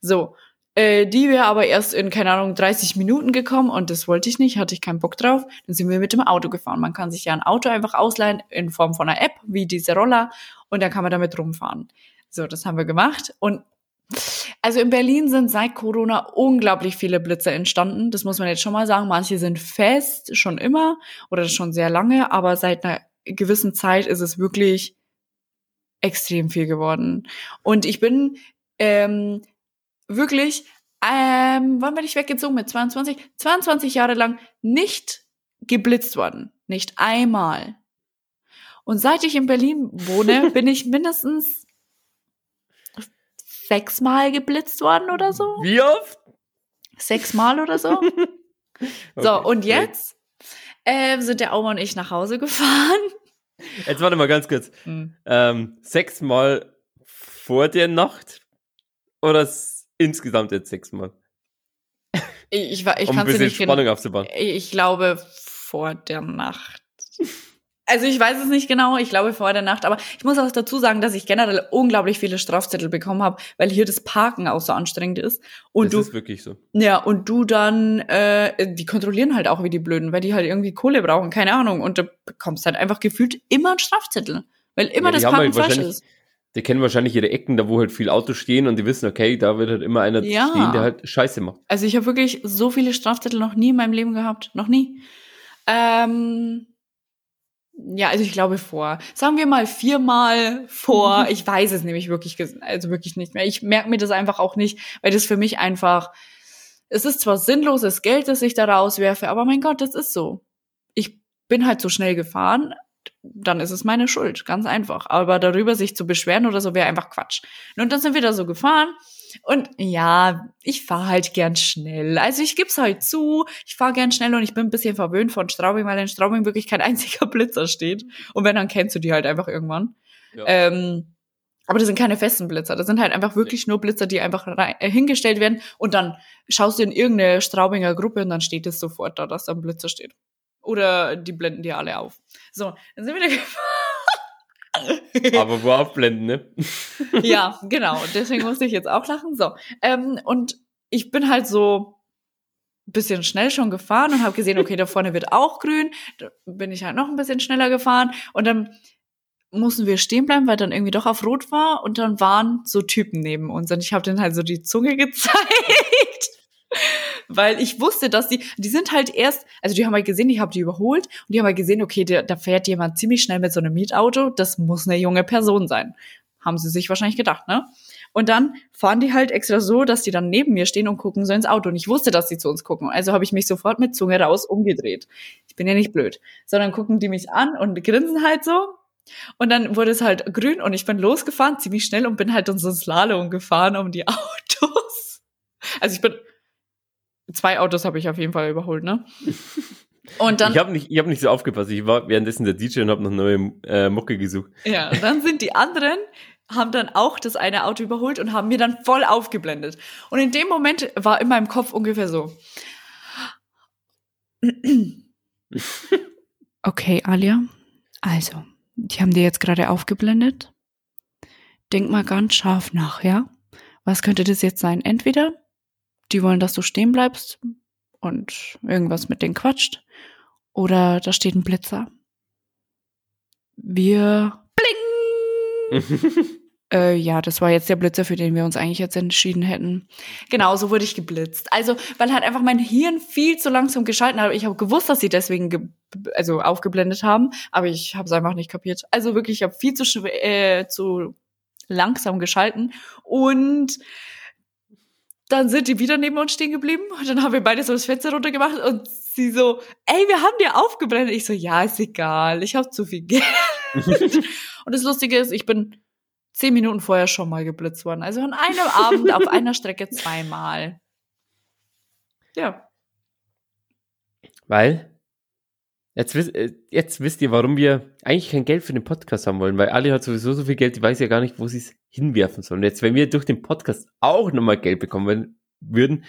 Speaker 4: So. Äh, die wäre aber erst in, keine Ahnung, 30 Minuten gekommen und das wollte ich nicht, hatte ich keinen Bock drauf. Dann sind wir mit dem Auto gefahren. Man kann sich ja ein Auto einfach ausleihen in Form von einer App, wie diese Roller, und dann kann man damit rumfahren. So, das haben wir gemacht und also in Berlin sind seit Corona unglaublich viele Blitze entstanden. Das muss man jetzt schon mal sagen. Manche sind fest, schon immer oder schon sehr lange, aber seit einer gewissen Zeit ist es wirklich extrem viel geworden. Und ich bin ähm, wirklich, ähm, wann bin ich weggezogen? Mit 22? 22 Jahre lang nicht geblitzt worden. Nicht einmal. Und seit ich in Berlin wohne, bin ich mindestens sechsmal geblitzt worden oder so.
Speaker 5: Wie oft?
Speaker 4: Sechsmal oder so. So,
Speaker 5: Okay,
Speaker 4: und
Speaker 5: great.
Speaker 4: jetzt ähm, sind der Oma und ich nach Hause gefahren.
Speaker 5: Jetzt warte mal ganz kurz. Ähm, sechsmal vor der Nacht oder insgesamt jetzt sechsmal?
Speaker 4: Ich, ich, ich
Speaker 5: um ein bisschen
Speaker 4: nicht genau.
Speaker 5: Spannung aufzubauen.
Speaker 4: Ich glaube vor der Nacht. Also ich weiß es nicht genau, ich glaube vor der Nacht, aber ich muss auch dazu sagen, dass ich generell unglaublich viele Strafzettel bekommen habe, weil hier das Parken auch so anstrengend ist. Und
Speaker 5: das
Speaker 4: du,
Speaker 5: ist wirklich so.
Speaker 4: ja, und du dann, äh, die kontrollieren halt auch wie die Blöden, weil die halt irgendwie Kohle brauchen, keine Ahnung. Und du bekommst halt einfach gefühlt immer einen Strafzettel, weil immer
Speaker 5: Ja,
Speaker 4: das Parken
Speaker 5: halt
Speaker 4: falsch ist.
Speaker 5: Die kennen wahrscheinlich ihre Ecken, da wo halt viel Autos stehen und die wissen, okay, da wird halt immer einer
Speaker 4: Ja.
Speaker 5: stehen, der halt Scheiße macht.
Speaker 4: Also ich habe wirklich so viele Strafzettel noch nie in meinem Leben gehabt. Noch nie. Ähm, ja, also ich glaube vor. Sagen wir mal viermal vor. Ich weiß es nämlich wirklich, also wirklich nicht mehr. Ich merke mir das einfach auch nicht, weil das für mich einfach, es ist zwar sinnloses Geld, das ich da rauswerfe, aber mein Gott, das ist so. Ich bin halt so schnell gefahren, dann ist es meine Schuld, ganz einfach. Aber darüber sich zu beschweren oder so wäre einfach Quatsch. Und dann sind wir da so gefahren und ja, ich fahre halt gern schnell. Also ich geb's halt zu, ich fahre gern schnell und ich bin ein bisschen verwöhnt von Straubing, weil in Straubing wirklich kein einziger Blitzer steht. Und wenn, dann kennst du die halt einfach irgendwann.
Speaker 5: Ja.
Speaker 4: Ähm, aber das sind keine festen Blitzer. Das sind halt einfach wirklich nur Blitzer, die einfach rein, äh, hingestellt werden und dann schaust du in irgendeine Straubinger Gruppe und dann steht es sofort da, dass da ein Blitzer steht. Oder die blenden die alle auf. So, dann sind wir da gefahren.
Speaker 5: Aber wo aufblenden, ne?
Speaker 4: ja, genau. Deswegen musste ich jetzt auch lachen. So. Ähm, und ich bin halt so ein bisschen schnell schon gefahren und habe gesehen, okay, da vorne wird auch grün. Da bin ich halt noch ein bisschen schneller gefahren. Und dann mussten wir stehen bleiben, weil dann irgendwie doch auf Rot war. Und dann waren so Typen neben uns. Und ich habe denen halt so die Zunge gezeigt. Weil ich wusste, dass die, die sind halt erst, also die haben halt gesehen, ich habe die überholt und die haben halt gesehen, okay, da, da fährt jemand ziemlich schnell mit so einem Mietauto, das muss eine junge Person sein. Haben sie sich wahrscheinlich gedacht, ne? Und dann fahren die halt extra so, dass die dann neben mir stehen und gucken so ins Auto. Und ich wusste, dass die zu uns gucken. Also habe ich mich sofort mit Zunge raus umgedreht. Ich bin ja nicht blöd. Sondern gucken die mich an und grinsen halt so. Und dann wurde es halt grün und ich bin losgefahren, ziemlich schnell und bin halt in so ein Slalom gefahren um die Autos. Also ich bin, zwei Autos habe ich auf jeden Fall überholt, ne? Und dann,
Speaker 5: ich habe nicht, ich hab nicht so aufgepasst. Ich war währenddessen der DJ und habe noch neue äh, Mucke gesucht.
Speaker 4: ja, dann sind die anderen, haben dann auch das eine Auto überholt und haben mir dann voll aufgeblendet. Und in dem Moment war in meinem Kopf ungefähr so. Okay, Alia. Also, die haben dir jetzt gerade aufgeblendet. Denk mal ganz scharf nach, ja? Was könnte das jetzt sein? Entweder die wollen, dass du stehen bleibst und irgendwas mit denen quatscht, oder da steht ein Blitzer. Wir bling! Äh, ja, das war jetzt der Blitzer, für den wir uns eigentlich jetzt entschieden hätten. Genau, so wurde ich geblitzt. Also, weil halt einfach mein Hirn viel zu langsam geschalten hat. Ich habe gewusst, dass sie deswegen ge also aufgeblendet haben, aber ich habe es einfach nicht kapiert. Also wirklich, ich habe viel zu, äh, zu langsam geschalten und dann sind die wieder neben uns stehen geblieben und dann haben wir beide so das Fenster runtergemacht und sie so, ey, wir haben dir aufgeblendet. Ich so, ja, ist egal, ich habe zu viel Geld. und das Lustige ist, ich bin zehn Minuten vorher schon mal geblitzt worden. Also an einem Abend auf einer Strecke zweimal. Ja.
Speaker 5: Weil, jetzt, äh, jetzt wisst ihr, warum wir eigentlich kein Geld für den Podcast haben wollen, weil Ali hat sowieso so viel Geld, die weiß ja gar nicht, wo sie es hinwerfen soll. Und jetzt, wenn wir durch den Podcast auch nochmal Geld bekommen würden,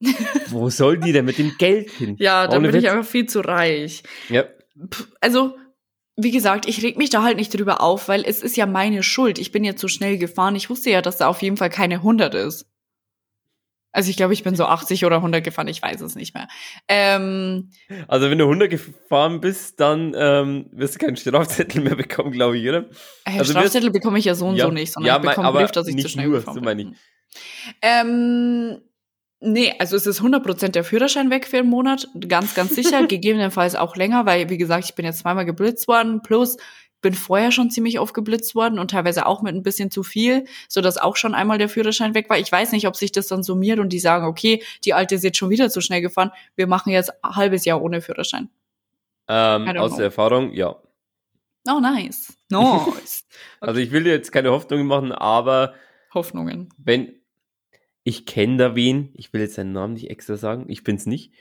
Speaker 5: wo soll die denn mit dem Geld hin?
Speaker 4: Ja, dann
Speaker 5: Ohne
Speaker 4: bin ich
Speaker 5: Witz.
Speaker 4: einfach viel zu reich.
Speaker 5: Ja,
Speaker 4: Also, wie gesagt, ich reg mich da halt nicht drüber auf, weil es ist ja meine Schuld. Ich bin jetzt so schnell gefahren. Ich wusste ja, dass da auf jeden Fall keine 100 ist. Also ich glaube, ich bin so 80 oder 100 gefahren, ich weiß es nicht mehr. Ähm,
Speaker 5: also wenn du 100 gefahren bist, dann ähm, wirst du keinen Strafzettel mehr bekommen, glaube ich, oder?
Speaker 4: äh,
Speaker 5: Also
Speaker 4: Strafzettel bekomme ich ja so und
Speaker 5: Ja,
Speaker 4: so nicht, sondern
Speaker 5: ja,
Speaker 4: ich bekomme Brief, dass ich zu
Speaker 5: nicht
Speaker 4: schnell
Speaker 5: nur,
Speaker 4: gefahren
Speaker 5: so
Speaker 4: bin.
Speaker 5: meine ich.
Speaker 4: Ähm, nee, also es ist 100% der Führerschein weg für einen Monat, ganz, ganz sicher, gegebenenfalls auch länger, weil, wie gesagt, ich bin jetzt zweimal geblitzt worden, plus bin vorher schon ziemlich oft geblitzt worden und teilweise auch mit ein bisschen zu viel, so dass auch schon einmal der Führerschein weg war. Ich weiß nicht, ob sich das dann summiert und die sagen, okay, die Alte ist jetzt schon wieder zu schnell gefahren, wir machen jetzt ein halbes Jahr ohne Führerschein.
Speaker 5: Ähm, aus
Speaker 4: know.
Speaker 5: der Erfahrung, ja.
Speaker 4: Oh, nice. Nice.
Speaker 5: Also ich will dir jetzt keine Hoffnungen machen, aber
Speaker 4: Hoffnungen.
Speaker 5: wenn ich kenne da wen, ich will jetzt seinen Namen nicht extra sagen, ich bin's nicht.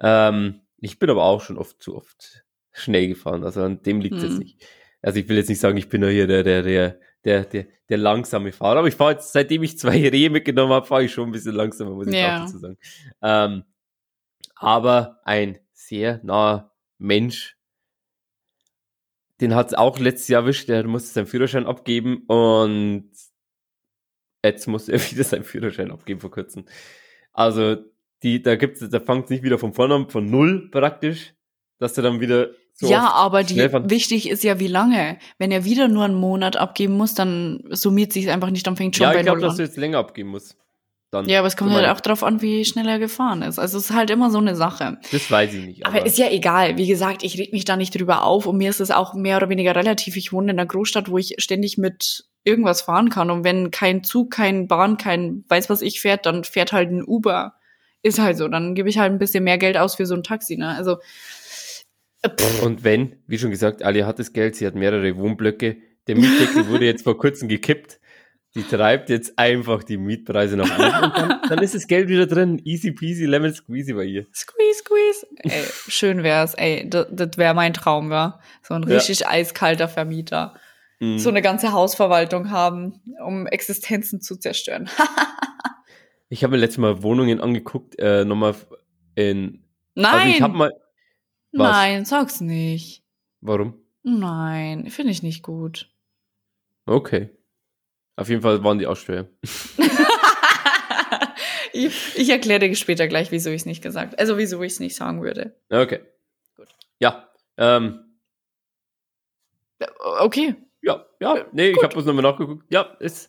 Speaker 5: Ähm, ich bin aber auch schon oft zu oft schnell gefahren, also an dem liegt jetzt
Speaker 4: Hm.
Speaker 5: nicht. Also ich will jetzt nicht sagen, ich bin da hier der, der, der, der, der, der langsame Fahrer, aber ich fahre jetzt, seitdem ich zwei Rehe mitgenommen habe, fahre ich schon ein bisschen langsamer, muss ich
Speaker 4: Ja.
Speaker 5: auch dazu sagen. Ähm, aber ein sehr naher Mensch, den hat es auch letztes Jahr erwischt, der musste seinen Führerschein abgeben und jetzt muss er wieder seinen Führerschein abgeben vor kurzem. Also, die, da gibt's, da fängt nicht wieder von vorne an, von null praktisch, dass er dann wieder so
Speaker 4: ja, aber die, wichtig ist ja, wie lange. Wenn er wieder nur einen Monat abgeben muss, dann summiert sich einfach nicht, dann fängt schon
Speaker 5: Ja,
Speaker 4: bei
Speaker 5: ich glaube, dass du jetzt länger abgeben musst. Dann.
Speaker 4: Ja, aber es kommt halt auch drauf an, wie schnell er gefahren ist. Also es ist halt immer so eine Sache.
Speaker 5: Das weiß ich nicht.
Speaker 4: Aber ist ja egal. Wie gesagt, ich reg mich da nicht drüber auf und mir ist es auch mehr oder weniger relativ. Ich wohne in einer Großstadt, wo ich ständig mit irgendwas fahren kann. Und wenn kein Zug, kein Bahn, kein weiß was ich fährt, dann fährt halt ein Uber. Ist halt so. Dann gebe ich halt ein bisschen mehr Geld aus für so ein Taxi. Ne? Also pff,
Speaker 5: Und wenn, wie schon gesagt, Ali hat das Geld, sie hat mehrere Wohnblöcke. Der Mietdeckel wurde jetzt vor kurzem gekippt. Die treibt jetzt einfach die Mietpreise nach oben. Und dann, dann ist das Geld wieder drin. Easy peasy, lemon squeezy bei ihr.
Speaker 4: squeeze, squeeze. Ey, schön wär's. Ey, das, das wäre mein Traum, ja. So ein
Speaker 5: Ja.
Speaker 4: richtig eiskalter Vermieter.
Speaker 5: Mhm.
Speaker 4: So eine ganze Hausverwaltung haben, um Existenzen zu zerstören.
Speaker 5: Ich habe mir letztes Mal Wohnungen angeguckt, äh, nochmal in.
Speaker 4: Nein!
Speaker 5: Also ich habe mal. Was?
Speaker 4: Nein, sag's nicht.
Speaker 5: Warum?
Speaker 4: Nein, finde ich nicht gut.
Speaker 5: Okay. Auf jeden Fall waren die auch schwer.
Speaker 4: ich ich erkläre dir später gleich, wieso ich es nicht gesagt Also wieso ich es nicht sagen würde.
Speaker 5: Okay. Gut. Ja. Ähm,
Speaker 4: Okay,
Speaker 5: ja, ja. Nee, ich
Speaker 4: gut.
Speaker 5: habe bloß nochmal nachgeguckt. Ja, ist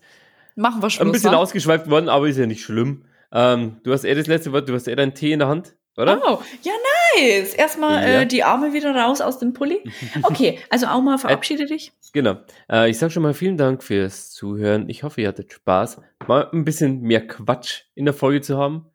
Speaker 4: machen wir Schluss.
Speaker 5: ein bisschen
Speaker 4: wa?
Speaker 5: ausgeschweift worden, aber ist ja nicht schlimm. Ähm, du hast eh das letzte Wort, du hast eh deinen Tee in der Hand, oder?
Speaker 4: Oh, ja, nice. Erstmal
Speaker 5: Ja.
Speaker 4: äh, die Arme wieder raus aus dem Pulli. Okay, also auch mal verabschiede dich.
Speaker 5: Genau. Äh, ich sag schon mal vielen Dank fürs Zuhören. Ich hoffe, ihr hattet Spaß, mal ein bisschen mehr Quatsch in der Folge zu haben.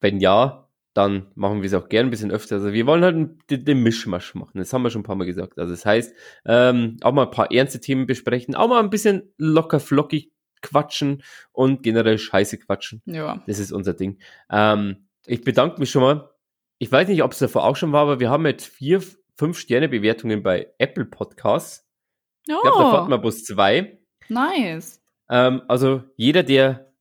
Speaker 5: Wenn ja, dann machen wir es auch gerne ein bisschen öfter. Also wir wollen halt den, den Mischmasch machen. Das haben wir schon ein paar Mal gesagt. Also das heißt, ähm, auch mal ein paar ernste Themen besprechen, auch mal ein bisschen locker flockig quatschen und generell Scheiße quatschen.
Speaker 4: Ja.
Speaker 5: Das ist unser Ding. Ähm, ich bedanke mich schon mal. Ich weiß nicht, ob es davor auch schon war, aber wir haben jetzt vier, fünf Sterne Bewertungen bei Apple Podcasts.
Speaker 4: Oh,
Speaker 5: Ich glaube, davor hatten wir bloß zwei.
Speaker 4: nice.
Speaker 5: Ähm, also jeder, der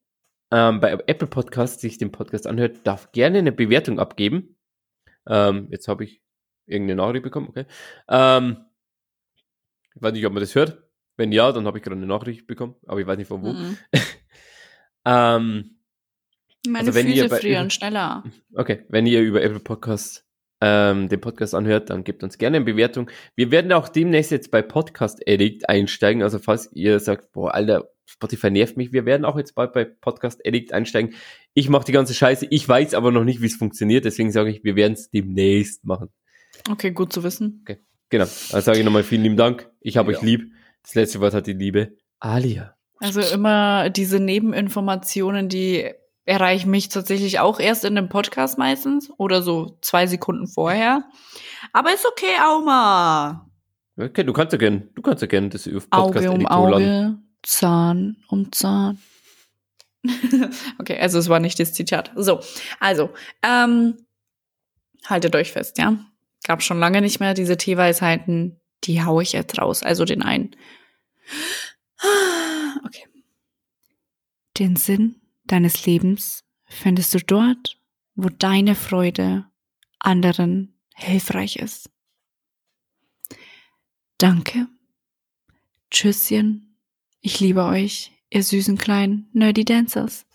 Speaker 5: ähm, bei Apple Podcasts sich den Podcast anhört, darf gerne eine Bewertung abgeben. Ähm, jetzt habe ich irgendeine Nachricht bekommen, okay. Ähm, ich weiß nicht, ob man das hört. Wenn ja, dann habe ich gerade eine Nachricht bekommen, aber ich weiß nicht von wo.
Speaker 4: Mhm. Meine
Speaker 5: Also wenn ihr
Speaker 4: Füße
Speaker 5: bei-
Speaker 4: frieren schneller.
Speaker 5: okay, wenn ihr über Apple Podcast ähm, den Podcast anhört, dann gebt uns gerne eine Bewertung. Wir werden auch demnächst jetzt bei Podcast Addict einsteigen. Also falls ihr sagt, boah, Alter, Spotify nervt mich, wir werden auch jetzt bald bei Podcast Addict einsteigen. Ich mache die ganze Scheiße, ich weiß aber noch nicht, wie es funktioniert, deswegen sage ich, wir werden es demnächst machen.
Speaker 4: Okay, gut zu wissen.
Speaker 5: Genau, also sage ich nochmal vielen lieben Dank. Ich habe
Speaker 4: Ja.
Speaker 5: euch lieb. Das letzte Wort hat die liebe Alia.
Speaker 4: Also immer diese Nebeninformationen, die erreichen mich tatsächlich auch erst in dem Podcast meistens oder so zwei Sekunden vorher. Aber ist okay, Auma.
Speaker 5: Okay, du kannst ja gern, du kannst ja gern das auf
Speaker 4: Auge
Speaker 5: Podcast
Speaker 4: um. Auge, Zahn um Zahn. okay, also es war nicht das Zitat. So, also, ähm, haltet euch fest, ja. Gab schon lange nicht mehr diese Teeweisheiten. Die hau ich jetzt raus, also den einen. Okay. Den Sinn deines Lebens findest du dort, wo deine Freude anderen hilfreich ist. Danke. Tschüsschen. Ich liebe euch, ihr süßen kleinen Nerdy Dancers.